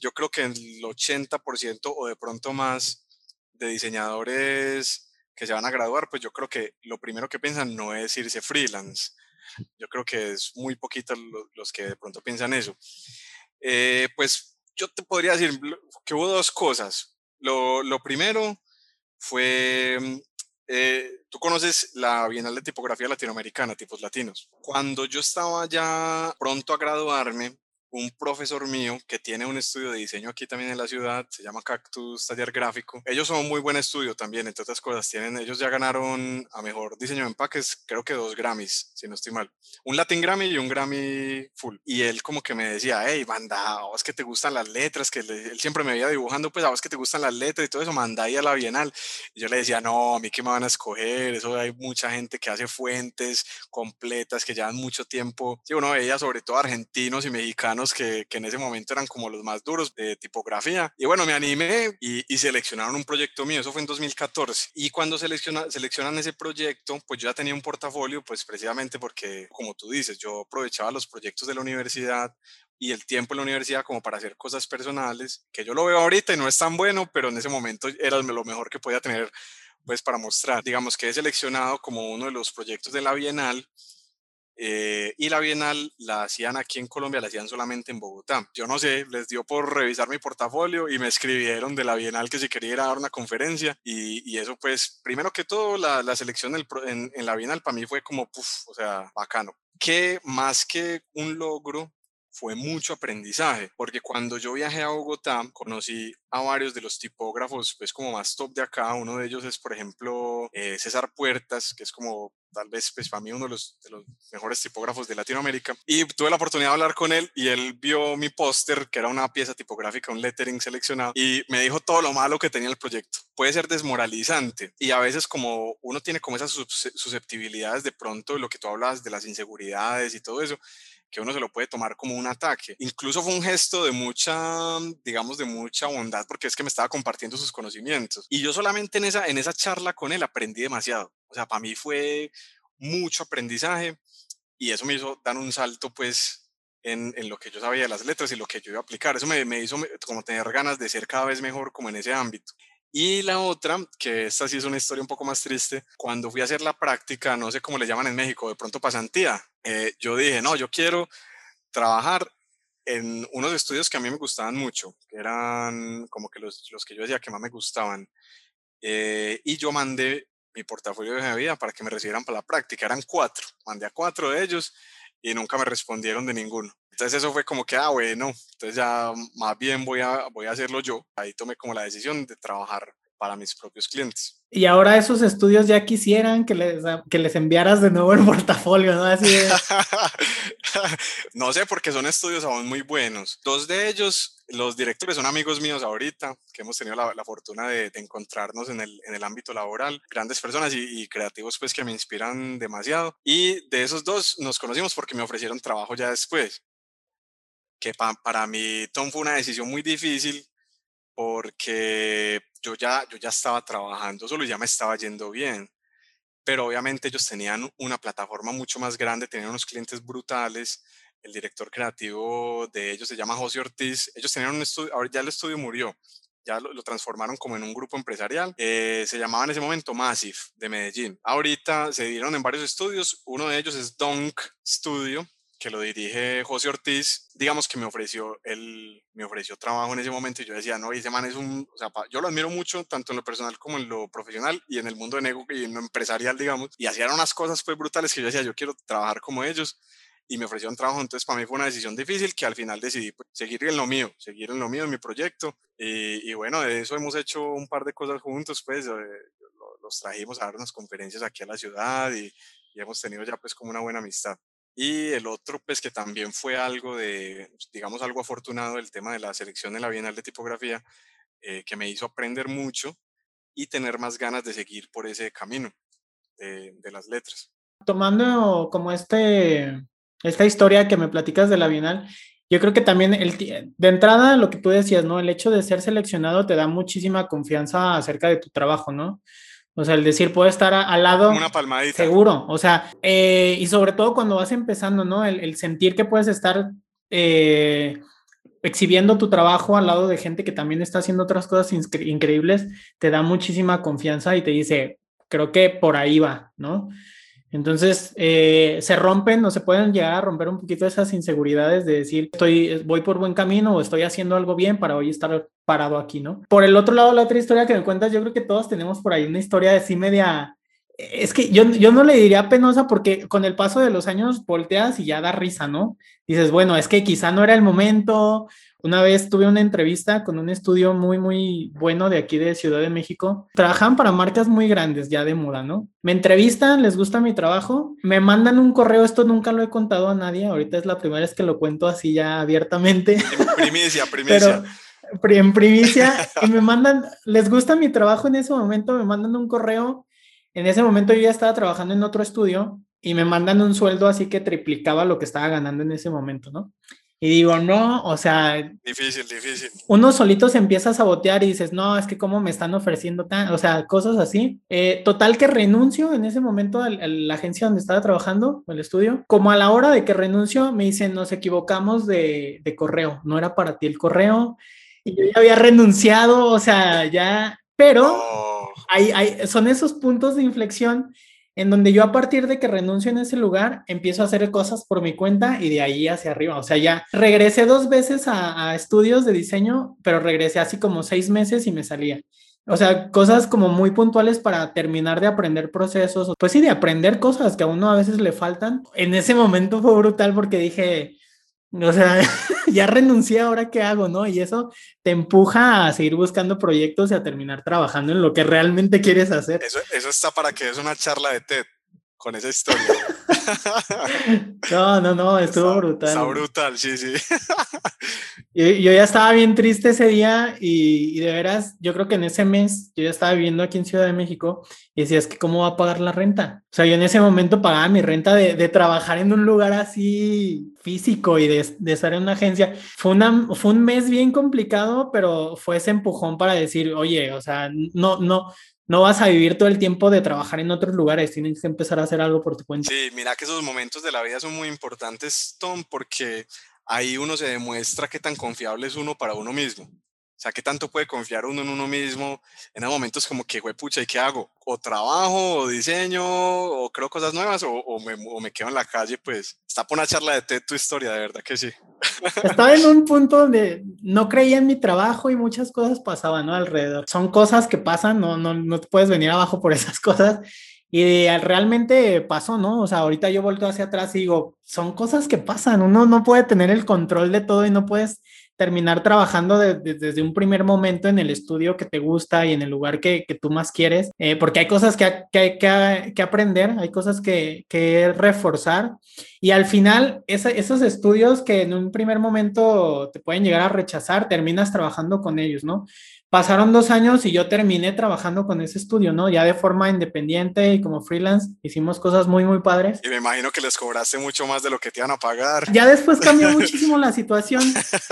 yo creo que el 80% o de pronto más de diseñadores que se van a graduar, pues yo creo que lo primero que piensan no es irse freelance, yo creo que es muy poquito los que de pronto piensan eso. Eh, pues yo te podría decir que hubo dos cosas. Lo, lo primero fue, mm, eh, tú conoces la Bienal de Tipografía Latinoamericana, tipos latinos. Cuando yo estaba ya pronto a graduarme, un profesor mío que tiene un estudio de diseño aquí también en la ciudad, se llama Cactus Taller Gráfico. Ellos son un muy buen estudio también, entre otras cosas. Tienen, ellos ya ganaron a mejor diseño de empaques, creo que dos Grammys, si no estoy mal. Un Latin Grammy y un Grammy full. Y él como que me decía, hey, manda, es que te gustan las letras, que él siempre me veía dibujando, pues a vos que te gustan las letras y todo eso, manda ahí a la Bienal. Y yo le decía, no, a mí que me van a escoger, eso hay mucha gente que hace fuentes completas, que llevan mucho tiempo. Sí, uno veía sobre todo argentinos y mexicanos que, en ese momento eran como los más duros de tipografía. Y bueno, me animé y, y seleccionaron un proyecto mío, eso fue en 2014. Y cuando selecciona, seleccionan ese proyecto, pues yo ya tenía un portafolio, pues precisamente porque, como tú dices, yo aprovechaba los proyectos de la universidad y el tiempo en la universidad como para hacer cosas personales, que yo lo veo ahorita y no es tan bueno, pero en ese momento era lo mejor que podía tener pues para mostrar. Digamos que he seleccionado como uno de los proyectos de la Bienal eh, y la Bienal la hacían aquí en Colombia, la hacían solamente en Bogotá. Yo no sé, les dio por revisar mi portafolio y me escribieron de la Bienal que si quería ir a dar una conferencia. Y, y eso, pues, primero que todo, la, la selección en, en, la Bienal para mí fue como, puff, o sea, bacano. Que más que un logro, fue mucho aprendizaje, porque cuando yo viajé a Bogotá, conocí a varios de los tipógrafos, pues como más top de acá. Uno de ellos es, por ejemplo, eh, César Puertas, que es como tal vez pues para mí uno de los, de los, mejores tipógrafos de Latinoamérica. Y tuve la oportunidad de hablar con él y él vio mi póster, que era una pieza tipográfica, un lettering seleccionado, y me dijo todo lo malo que tenía el proyecto. Puede ser desmoralizante y a veces como uno tiene como esas susceptibilidades de pronto, lo que tú hablas de las inseguridades y todo eso, que uno se lo puede tomar como un ataque. Incluso fue un gesto de mucha, digamos, de mucha bondad, porque es que me estaba compartiendo sus conocimientos. Y yo solamente en esa, en esa charla con él aprendí demasiado. O sea, para mí fue mucho aprendizaje y eso me hizo dar un salto, pues, en, en, lo que yo sabía de las letras y lo que yo iba a aplicar. Eso me, me hizo como tener ganas de ser cada vez mejor como en ese ámbito. Y la otra, que esta sí es una historia un poco más triste, cuando fui a hacer la práctica, no sé cómo le llaman en México, de pronto pasantía, eh, yo dije, no, yo quiero trabajar en unos estudios que a mí me gustaban mucho, que eran como que los, los que yo decía que más me gustaban. Eh, y yo mandé mi portafolio de vida para que me recibieran para la práctica. Eran cuatro, mandé a cuatro de ellos y nunca me respondieron de ninguno. Entonces eso fue como que, ah, bueno, entonces ya más bien voy a, voy a hacerlo yo. Ahí tomé como la decisión de trabajar para mis propios clientes. Y ahora esos estudios ya quisieran que les, que les enviaras de nuevo el *laughs* portafolio, ¿no? Así *laughs* no sé, porque son estudios aún muy buenos. Dos de ellos, los directores son amigos míos ahorita, que hemos tenido la, la fortuna de, de, encontrarnos en el, en el ámbito laboral. Grandes personas y, y, creativos, pues, que me inspiran demasiado. Y de esos dos nos conocimos porque me ofrecieron trabajo ya después. Que pa, para mí, Tom, fue una decisión muy difícil porque yo ya, yo ya estaba trabajando solo y ya me estaba yendo bien. Pero obviamente ellos tenían una plataforma mucho más grande, tenían unos clientes brutales. El director creativo de ellos se llama José Ortiz. Ellos tenían un estudio, ahora ya el estudio murió, ya lo, transformaron como en un grupo empresarial. Eh, se llamaba en ese momento Massive de Medellín. Ahorita se dieron en varios estudios. Uno de ellos es Dunk Studio, que lo dirige José Ortiz, digamos que me ofreció, él me ofreció trabajo en ese momento y yo decía, no, ese man es un, o sea, yo lo admiro mucho, tanto en lo personal como en lo profesional y en el mundo de nego y en lo empresarial, digamos, y hacían unas cosas pues brutales que yo decía, yo quiero trabajar como ellos y me ofrecieron trabajo, entonces para mí fue una decisión difícil que al final decidí pues, seguir en lo mío, seguir en lo mío, en mi proyecto y, y bueno, de eso hemos hecho un par de cosas juntos, pues eh, los trajimos a dar unas conferencias aquí a la ciudad y, y hemos tenido ya pues como una buena amistad. Y el otro, pues que también fue algo de, digamos, algo afortunado, el tema de la selección de la Bienal de Tipografía, eh, que me hizo aprender mucho y tener más ganas de seguir por ese camino de, de las letras. Tomando como este, esta historia que me platicas de la Bienal, yo creo que también el, de entrada lo que tú decías, ¿no? El hecho de ser seleccionado te da muchísima confianza acerca de tu trabajo, ¿no? O sea, el decir, puedo estar al lado. Una palmadita. Seguro. O sea, eh, y sobre todo cuando vas empezando, ¿no? El, el sentir que puedes estar eh, exhibiendo tu trabajo al lado de gente que también está haciendo otras cosas increíbles, te da muchísima confianza y te dice, creo que por ahí va, ¿no? Entonces, eh, se rompen o se pueden llegar a romper un poquito esas inseguridades de decir, estoy, voy por buen camino o estoy haciendo algo bien para hoy estar parado aquí, ¿no? Por el otro lado, la otra historia que me cuentas, yo creo que todos tenemos por ahí una historia de sí media... Es que yo, yo no le diría penosa porque con el paso de los años volteas y ya da risa, ¿no? Dices, bueno, es que quizá no era el momento una vez tuve una entrevista con un estudio muy, muy bueno de aquí de Ciudad de México. Trabajan para marcas muy grandes ya de moda, ¿no? Me entrevistan, les gusta mi trabajo, me mandan un correo, esto nunca lo he contado a nadie, ahorita es la primera vez que lo cuento así ya abiertamente. En primicia, *laughs* primicia. Pero, en primicia, y me mandan, les gusta mi trabajo en ese momento, me mandan un correo. En ese momento yo ya estaba trabajando en otro estudio y me mandan un sueldo así que triplicaba lo que estaba ganando en ese momento, ¿no? Y digo, no, o sea... Difícil, difícil. Uno solito se empieza a sabotear y dices, no, es que cómo me están ofreciendo tan, o sea, cosas así. Eh, total que renuncio en ese momento a la agencia donde estaba trabajando, el estudio. Como a la hora de que renuncio, me dicen, nos equivocamos de, de correo, no era para ti el correo. Y yo ya había renunciado, o sea, ya... Pero oh. hay, hay, son esos puntos de inflexión en donde yo a partir de que renuncio en ese lugar, empiezo a hacer cosas por mi cuenta y de ahí hacia arriba. O sea, ya regresé dos veces a, estudios de diseño, pero regresé así como seis meses y me salía. O sea, cosas como muy puntuales para terminar de aprender procesos, pues sí, de aprender cosas que a uno a veces le faltan. En ese momento fue brutal porque dije, o sea, *laughs* ya renuncié, ahora qué hago, ¿no? Y eso te empuja a seguir buscando proyectos y a terminar trabajando en lo que realmente quieres hacer. Eso, eso está para que es una charla de TED con esa historia. *laughs* no, no, no, estuvo está, brutal. Está brutal, sí, sí. *laughs* yo, yo, ya estaba bien triste ese día y, y, de veras, yo creo que en ese mes yo ya estaba viviendo aquí en Ciudad de México y decía, es que cómo va a pagar la renta. O sea, yo en ese momento pagaba mi renta de, de trabajar en un lugar así físico y de, de, estar en una agencia. Fue, una, fue un mes bien complicado, pero fue ese empujón para decir, oye, o sea, no, no, no vas a vivir todo el tiempo de trabajar en otros lugares, tienes que empezar a hacer algo por tu cuenta. Sí, mira que esos momentos de la vida son muy importantes, Tom, porque ahí uno se demuestra qué tan confiable es uno para uno mismo. Sea, qué tanto puede confiar uno en uno mismo en momentos como que, güey, pucha, ¿y qué hago? O trabajo, o diseño, o creo cosas nuevas, o, o, me, o me, quedo en la calle, pues está por una charla de tu historia, de verdad que sí. Estaba en un punto donde no creía en mi trabajo y muchas cosas pasaban, ¿no? Alrededor. Son cosas que pasan, no, no, no te puedes venir abajo por esas *laughs* cosas. Y realmente pasó, ¿no? O sea, ahorita yo vuelto hacia atrás y digo, son cosas que pasan, uno no puede tener el control de todo y no puedes terminar trabajando desde un primer momento en el estudio que te gusta y en el lugar que, que tú más quieres, eh, porque hay cosas que, que que, que, aprender, hay cosas que, reforzar y al final esos estudios que en un primer momento te pueden llegar a rechazar, terminas trabajando con ellos, ¿no? Pasaron dos años y yo terminé trabajando con ese estudio, ¿no? Ya de forma independiente y como freelance hicimos cosas muy, muy padres. Y me imagino que les cobraste mucho más de lo que te iban a pagar. Ya después cambió *laughs* muchísimo la situación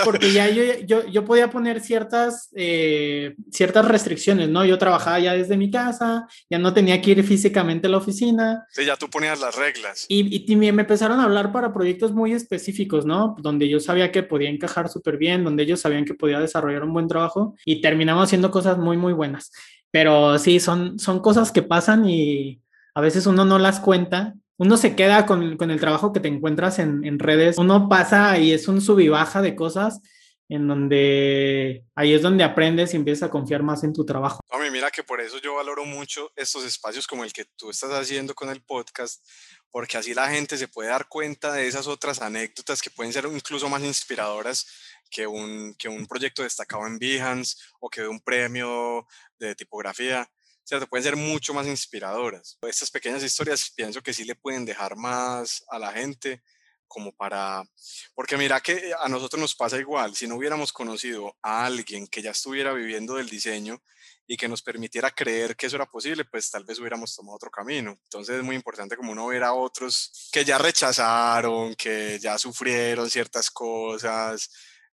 porque ya yo, yo, yo podía poner ciertas, eh, ciertas restricciones, ¿no? Yo trabajaba ya desde mi casa, ya no tenía que ir físicamente a la oficina. Sí, ya tú ponías las reglas. Y, y me empezaron a hablar para proyectos muy específicos, ¿no? Donde yo sabía que podía encajar súper bien, donde ellos sabían que podía desarrollar un buen trabajo y terminamos haciendo cosas muy, muy buenas. Pero sí, son, son cosas que pasan y a veces uno no las cuenta. Uno se queda con, con el trabajo que te encuentras en, en, redes. Uno pasa y es un sub y baja de cosas en donde ahí es donde aprendes y empiezas a confiar más en tu trabajo. Mí mira que por eso yo valoro mucho estos espacios como el que tú estás haciendo con el podcast, porque así la gente se puede dar cuenta de esas otras anécdotas que pueden ser incluso más inspiradoras que un, que un proyecto destacado en Behance o que un premio de tipografía. ¿cierto? Pueden ser mucho más inspiradoras. Estas pequeñas historias pienso que sí le pueden dejar más a la gente como para... Porque mira que a nosotros nos pasa igual, si no hubiéramos conocido a alguien que ya estuviera viviendo del diseño y que nos permitiera creer que eso era posible, pues tal vez hubiéramos tomado otro camino. Entonces es muy importante como uno ver a otros que ya rechazaron, que ya sufrieron ciertas cosas,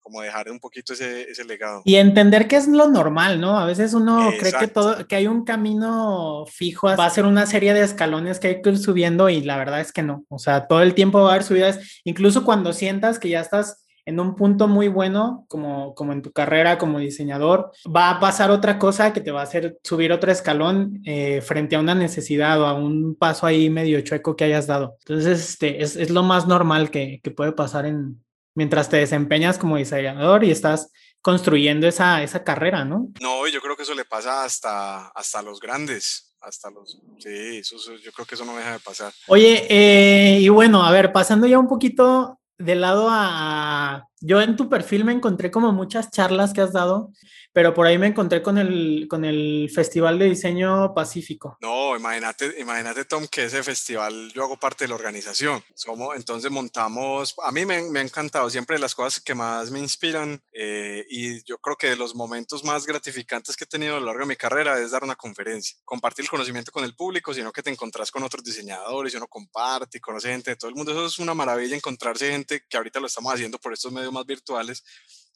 como dejar un poquito ese, ese, legado. Y entender que es lo normal, ¿no? A veces uno cree que todo, que hay un camino fijo, va a ser una serie de escalones que hay que ir subiendo y la verdad es que no. O sea, todo el tiempo va a haber subidas, incluso cuando sientas que ya estás en un punto muy bueno, como, como en tu carrera como diseñador, va a pasar otra cosa que te va a hacer subir otro escalón eh, frente a una necesidad o a un paso ahí medio chueco que hayas dado. Entonces, este, es, es lo más normal que, que puede pasar en, mientras te desempeñas como diseñador y estás construyendo esa, esa carrera, ¿no? No, yo creo que eso le pasa hasta, hasta los grandes, hasta los... Sí, eso, yo creo que eso no deja de pasar. Oye, eh, y bueno, a ver, pasando ya un poquito de lado a... Yo en tu perfil me encontré como muchas charlas que has dado pero por ahí me encontré con el, con el Festival de Diseño Pacífico. No, imagínate, imagínate Tom, que ese festival yo hago parte de la organización. Somos, entonces montamos, a mí me, me ha encantado siempre las cosas que más me inspiran eh, y yo creo que de los momentos más gratificantes que he tenido a lo largo de mi carrera es dar una conferencia, compartir el conocimiento con el público, sino que te encontrás con otros diseñadores y uno comparte y conoce gente de todo el mundo. Eso es una maravilla encontrarse gente que ahorita lo estamos haciendo por estos medios más virtuales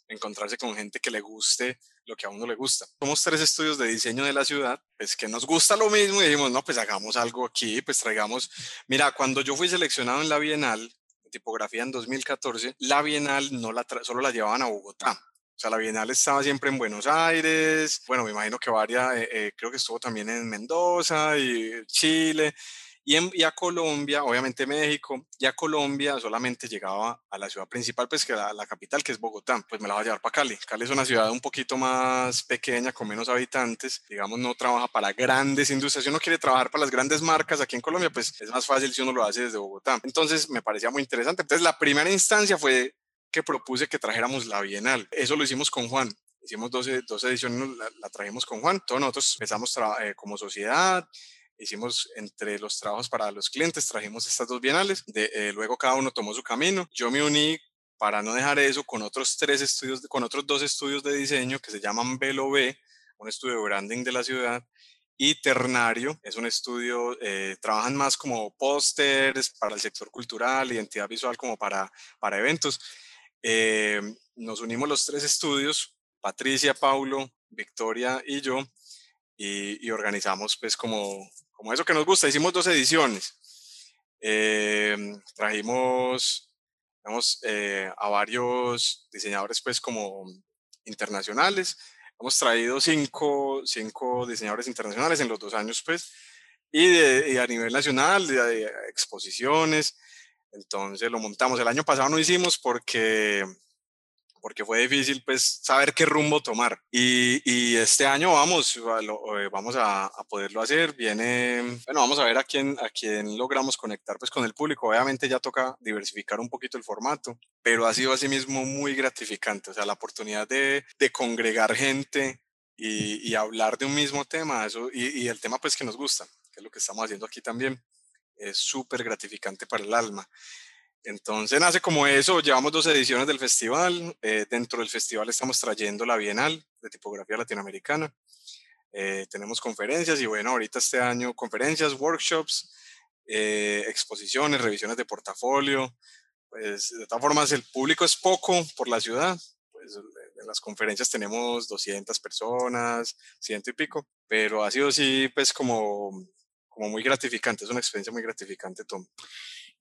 encontrarse con gente que le guste lo que a uno le gusta. Somos tres estudios de diseño de la ciudad, pues que nos gusta lo mismo y dijimos, no, pues hagamos algo aquí, pues traigamos, mira, cuando yo fui seleccionado en la Bienal tipografía en 2014, la Bienal no la solo la llevaban a Bogotá. O sea, la Bienal estaba siempre en Buenos Aires, bueno, me imagino que varia, eh, eh, creo que estuvo también en Mendoza y Chile, y, a Colombia, obviamente México, y a Colombia solamente llegaba a la ciudad principal, pues que la, la capital, que es Bogotá, pues me la va a llevar para Cali. Cali es una ciudad un poquito más pequeña, con menos habitantes, digamos, no trabaja para grandes industrias. Si uno quiere trabajar para las grandes marcas aquí en Colombia, pues es más fácil si uno lo hace desde Bogotá. Entonces me parecía muy interesante. Entonces la primera instancia fue que propuse que trajéramos la Bienal. Eso lo hicimos con Juan. Hicimos dos, dos ediciones, la, la, trajimos con Juan. Todos nosotros empezamos eh, como sociedad, hicimos entre los trabajos para los clientes, trajimos estas dos bienales, de, eh, luego cada uno tomó su camino, yo me uní para no dejar eso con otros tres estudios, con otros dos estudios de diseño que se llaman Velo B, un estudio de branding de la ciudad, y Ternario. Es un estudio, eh, trabajan más como pósters para el sector cultural, identidad visual como para, para eventos. Eh, nos unimos los tres estudios, Patricia, Paulo, Victoria y yo, y, organizamos pues como, como eso que nos gusta. Hicimos dos ediciones. Eh, trajimos digamos, a varios diseñadores pues como internacionales Hemos traído cinco, cinco diseñadores internacionales en los dos años, pues, y, a nivel nacional, de, exposiciones. Entonces lo montamos. El año pasado no hicimos porque porque fue difícil pues saber qué rumbo tomar. Y, y este año vamos, eh, vamos a, a, poderlo hacer. Viene, bueno, vamos a ver a quién, a quién logramos conectar pues con el público. Obviamente ya toca diversificar un poquito el formato, pero ha sido asimismo muy gratificante. O sea, la oportunidad de, de congregar gente y, y, hablar de un mismo tema, eso, y, y el tema pues que nos gusta, que es lo que estamos haciendo aquí también, es súper gratificante para el alma. Entonces nace como eso, llevamos dos ediciones del festival, eh, dentro del festival estamos trayendo la Bienal de Tipografía Latinoamericana, eh, tenemos conferencias y bueno, ahorita este año conferencias, workshops, eh, exposiciones, revisiones de portafolio, pues de todas formas el público es poco por la ciudad, pues en las conferencias tenemos 200 personas, ciento y pico, pero ha sido sí pues como, como muy gratificante, es una experiencia muy gratificante, Tom.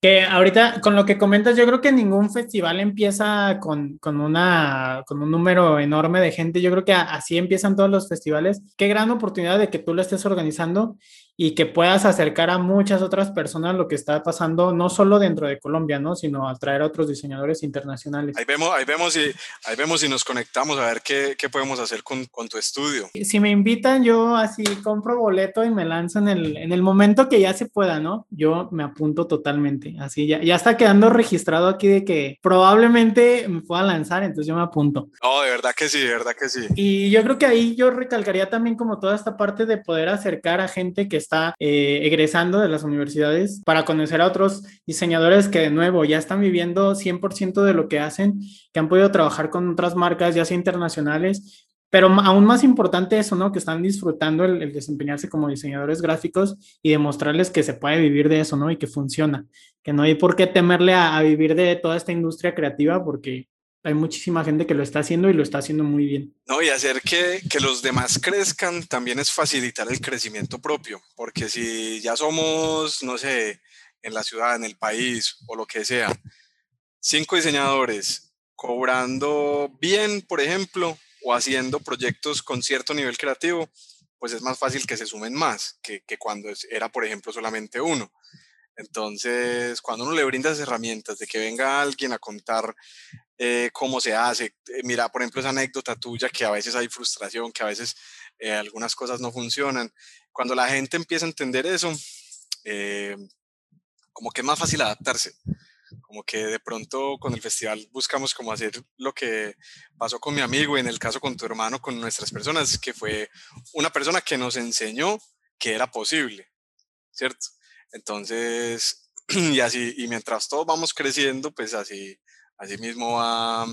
Que ahorita, con lo que comentas, yo creo que ningún festival empieza con, con, una, con un número enorme de gente. Yo creo que así empiezan todos los festivales. Qué gran oportunidad de que tú lo estés organizando y que puedas acercar a muchas otras personas lo que está pasando, no solo dentro de Colombia, ¿no? sino atraer a otros diseñadores internacionales. Ahí vemos, ahí vemos, y, ahí vemos y nos conectamos a ver qué, qué podemos hacer con, con, tu estudio. Si me invitan, yo así compro boleto y me lanzo en el, en el momento que ya se pueda, ¿no? Yo me apunto totalmente. Así ya, ya está quedando registrado aquí de que probablemente me pueda lanzar, entonces yo me apunto. No, de verdad que sí, de verdad que sí. Y yo creo que ahí yo recalcaría también como toda esta parte de poder acercar a gente que está eh, egresando de las universidades para conocer a otros diseñadores que de nuevo ya están viviendo 100% de lo que hacen, que han podido trabajar con otras marcas, ya sea internacionales, pero aún más importante eso, ¿no? Que están disfrutando el, desempeñarse como diseñadores gráficos y demostrarles que se puede vivir de eso, ¿no? Y que funciona, que no hay por qué temerle a vivir de toda esta industria creativa porque hay muchísima gente que lo está haciendo y lo está haciendo muy bien. No, y hacer que, que, los demás crezcan también es facilitar el crecimiento propio, porque si ya somos, no sé, en la ciudad, en el país o lo que sea, cinco diseñadores cobrando bien, por ejemplo, o haciendo proyectos con cierto nivel creativo, pues es más fácil que se sumen más que, que cuando era, por ejemplo, solamente uno. Entonces, cuando uno le brinda herramientas de que venga alguien a contar eh, cómo se hace. Eh, mira, por ejemplo, esa anécdota tuya que a veces hay frustración, que a veces eh, algunas cosas no funcionan. Cuando la gente empieza a entender eso, como que es más fácil adaptarse. Como que de pronto con el festival buscamos como hacer lo que pasó con mi amigo y en el caso con tu hermano, con nuestras personas, que fue una persona que nos enseñó que era posible, ¿cierto? Entonces, *clears throat* y así, y mientras todos vamos creciendo, pues así Asimismo, va,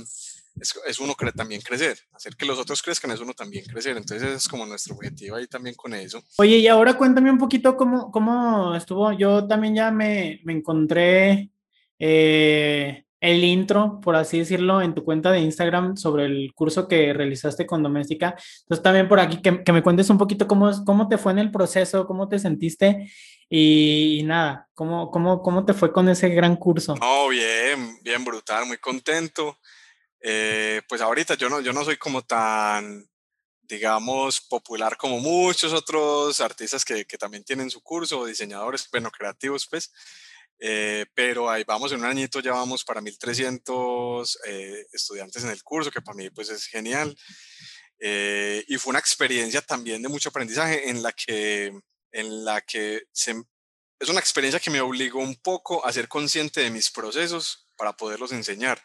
es, es, uno que también crecer, hacer que los otros crezcan es uno también crecer. Entonces, ese es como nuestro objetivo ahí también con eso. Oye, y ahora cuéntame un poquito cómo, cómo estuvo. Yo también ya me, me encontré eh, el intro, por así decirlo, en tu cuenta de Instagram sobre el curso que realizaste con Doméstica. Entonces, también por aquí que, me cuentes un poquito cómo, cómo te fue en el proceso, cómo te sentiste y, nada, ¿cómo, cómo, ¿cómo te fue con ese gran curso? No, bien, bien brutal, muy contento. Eh, pues ahorita yo no, yo no soy como tan, digamos, popular como muchos otros artistas que, que también tienen su curso, diseñadores, bueno, creativos, pues. Eh, pero ahí vamos, en un añito ya vamos para 1300 eh, estudiantes en el curso, que para mí pues es genial. y fue una experiencia también de mucho aprendizaje en la que en la que es una experiencia que me obligó un poco a ser consciente de mis procesos para poderlos enseñar.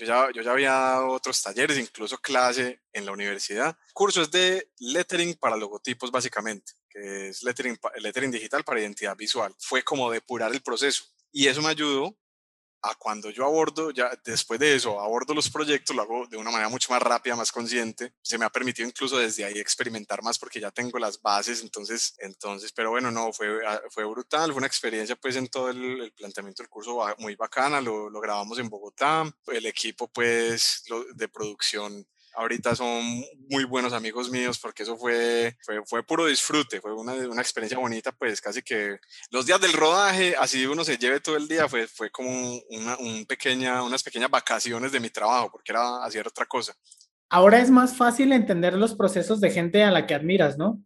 Yo ya, yo ya había otros talleres, incluso clase en la universidad. Cursos de lettering para logotipos, básicamente, que es lettering, lettering digital para identidad visual. Fue como depurar el proceso. Y eso me ayudó a cuando yo abordo, ya después de eso, abordo los proyectos, lo hago de una manera mucho más rápida, más consciente. Se me ha permitido incluso desde ahí experimentar más porque ya tengo las bases, entonces, entonces pero bueno, no, fue, ah, fue brutal, fue una experiencia pues en todo el, planteamiento del curso muy bacana, lo, lo, grabamos en Bogotá, el equipo pues de producción ahorita son muy buenos amigos míos porque eso fue, fue, fue puro disfrute, fue una, una, experiencia bonita, pues casi que los días del rodaje, así uno se lleve todo el día, fue, fue como una, un pequeña, unas pequeñas vacaciones de mi trabajo, porque era hacer otra cosa. Ahora es más fácil entender los procesos de gente a la que admiras, ¿no?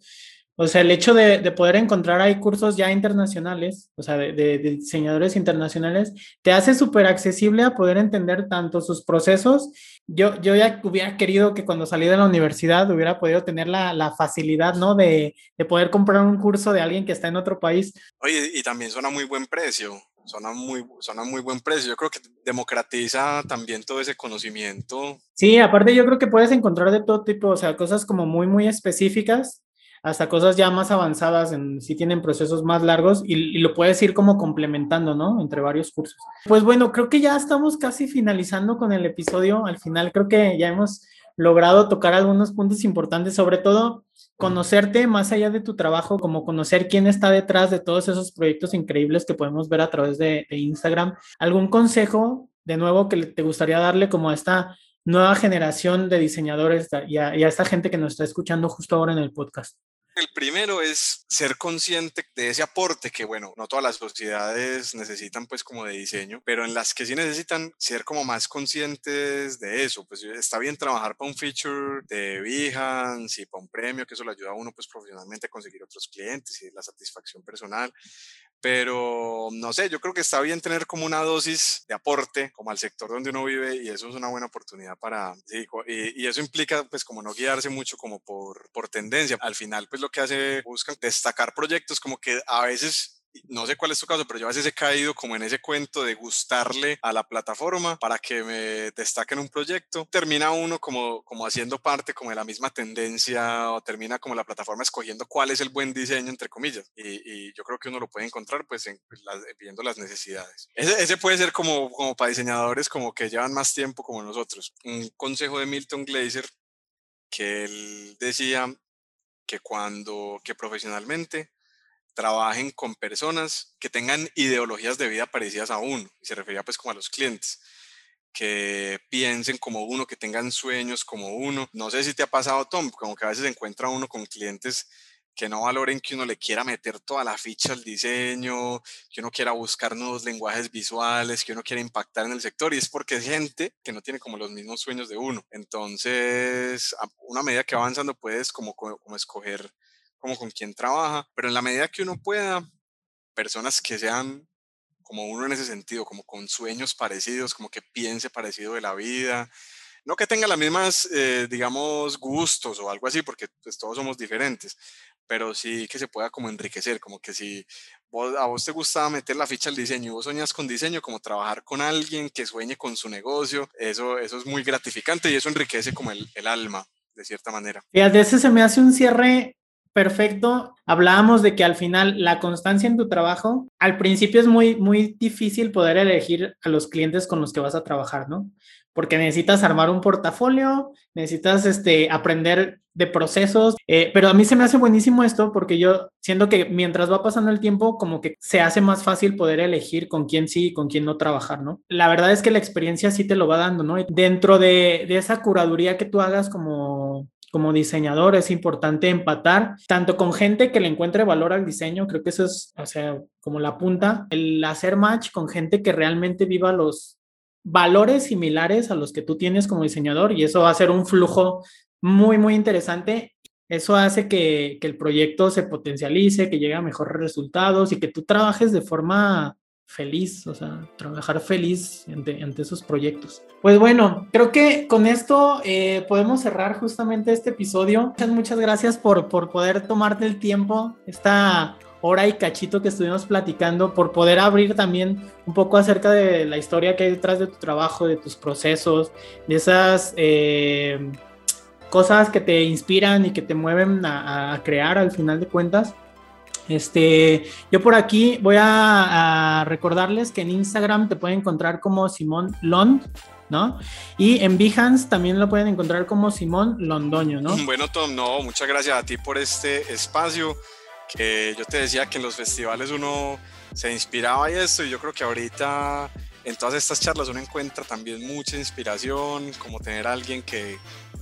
O sea, el hecho de, de, poder encontrar ahí cursos ya internacionales, o sea, de, de, diseñadores internacionales, te hace súper accesible a poder entender tanto sus procesos. Yo, yo ya hubiera querido que cuando salí de la universidad hubiera podido tener la, la facilidad, ¿no? De, poder comprar un curso de alguien que está en otro país. Oye, y también suena muy buen precio. Suena muy, suena muy buen precio. Yo creo que democratiza también todo ese conocimiento. Sí, aparte yo creo que puedes encontrar de todo tipo, o sea, cosas como muy, muy específicas hasta cosas ya más avanzadas, en, si tienen procesos más largos y, lo puedes ir como complementando, ¿no? Entre varios cursos. Pues bueno, creo que ya estamos casi finalizando con el episodio. Al final creo que ya hemos logrado tocar algunos puntos importantes, sobre todo conocerte más allá de tu trabajo, como conocer quién está detrás de todos esos proyectos increíbles que podemos ver a través de, Instagram. ¿Algún consejo, de nuevo, que te gustaría darle como a esta nueva generación de diseñadores y a esta gente que nos está escuchando justo ahora en el podcast? El primero es ser consciente de ese aporte que, bueno, no todas las sociedades necesitan pues como de diseño, pero en las que sí necesitan ser como más conscientes de eso. Pues está bien trabajar para un feature de Behance y para un premio, que eso le ayuda a uno pues profesionalmente a conseguir otros clientes y la satisfacción personal, pero no sé, yo creo que está bien tener como una dosis de aporte como al sector donde uno vive y eso es una buena oportunidad para, y, y, eso implica pues como no guiarse mucho como por, por tendencia. Al final pues lo que hace, buscan destacar proyectos como que a veces no sé cuál es tu caso, pero yo a veces he caído como en ese cuento de gustarle a la plataforma para que me destaquen un proyecto. Termina uno como, como haciendo parte como de la misma tendencia o termina como la plataforma escogiendo cuál es el buen diseño, entre comillas. Y, yo creo que uno lo puede encontrar pues en, pues, viendo las necesidades. Ese, ese, puede ser como, como para diseñadores como que llevan más tiempo como nosotros. Un consejo de Milton Glaser que él decía que cuando, que profesionalmente trabajen con personas que tengan ideologías de vida parecidas a uno, y se refería pues como a los clientes, que piensen como uno, que tengan sueños como uno. No sé si te ha pasado, Tom, como que a veces encuentra uno con clientes que no valoren que uno le quiera meter toda la ficha al diseño, que uno quiera buscar nuevos lenguajes visuales, que uno quiera impactar en el sector, y es porque es gente que no tiene como los mismos sueños de uno. Entonces, a una medida que va avanzando, puedes como, como escoger como con quien trabaja, pero en la medida que uno pueda, personas que sean como uno en ese sentido, como con sueños parecidos, como que piense parecido de la vida, no que tenga las mismas, eh, digamos, gustos o algo así, porque pues, todos somos diferentes, pero sí que se pueda como enriquecer, como que si vos, a vos te gustaba meter la ficha al diseño y vos soñas con diseño, como trabajar con alguien que sueñe con su negocio, eso, eso es muy gratificante y eso enriquece como el, el alma, de cierta manera. Y a veces se me hace un cierre perfecto. Hablábamos de que al final la constancia en tu trabajo, al principio es muy, muy difícil poder elegir a los clientes con los que vas a trabajar, ¿no? Porque necesitas armar un portafolio, necesitas este, aprender de procesos, eh, pero a mí se me hace buenísimo esto porque yo siento que mientras va pasando el tiempo, como que se hace más fácil poder elegir con quién sí y con quién no trabajar, ¿no? La verdad es que la experiencia sí te lo va dando, ¿no? Dentro de, de esa curaduría que tú hagas como como diseñador es importante empatar tanto con gente que le encuentre valor al diseño, creo que eso es, o sea, como la punta, el hacer match con gente que realmente viva los valores similares a los que tú tienes como diseñador y eso va a ser un flujo muy, muy interesante. Eso hace que, que el proyecto se potencialice, que llegue a mejores resultados y que tú trabajes de forma feliz, o sea, trabajar feliz ante, esos proyectos. Pues bueno, creo que con esto eh, podemos cerrar justamente este episodio. Muchas, gracias por, por poder tomarte el tiempo, esta hora y cachito que estuvimos platicando, por poder abrir también un poco acerca de la historia que hay detrás de tu trabajo, de tus procesos, de esas eh, cosas que te inspiran y que te mueven a crear al final de cuentas. Este, yo por aquí voy a, recordarles que en Instagram te pueden encontrar como Simón Lond, ¿no? Y en Behance también lo pueden encontrar como Simón Londoño, ¿no? *laughs* Bueno, Tom, no, muchas gracias a ti por este espacio. Que yo te decía que en los festivales uno se inspiraba y esto, y yo creo que ahorita en todas estas charlas uno encuentra también mucha inspiración, como tener a alguien que,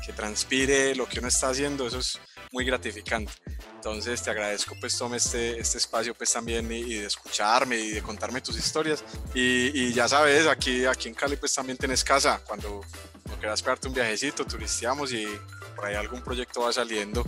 que transpire lo que uno está haciendo, eso es muy gratificante. Entonces te agradezco pues tome este, este espacio pues también y, de escucharme y de contarme tus historias. Y, y, ya sabes, aquí, aquí en Cali pues también tienes casa. Cuando, cuando quieras pegarte un viajecito, turisteamos y por ahí algún proyecto va saliendo.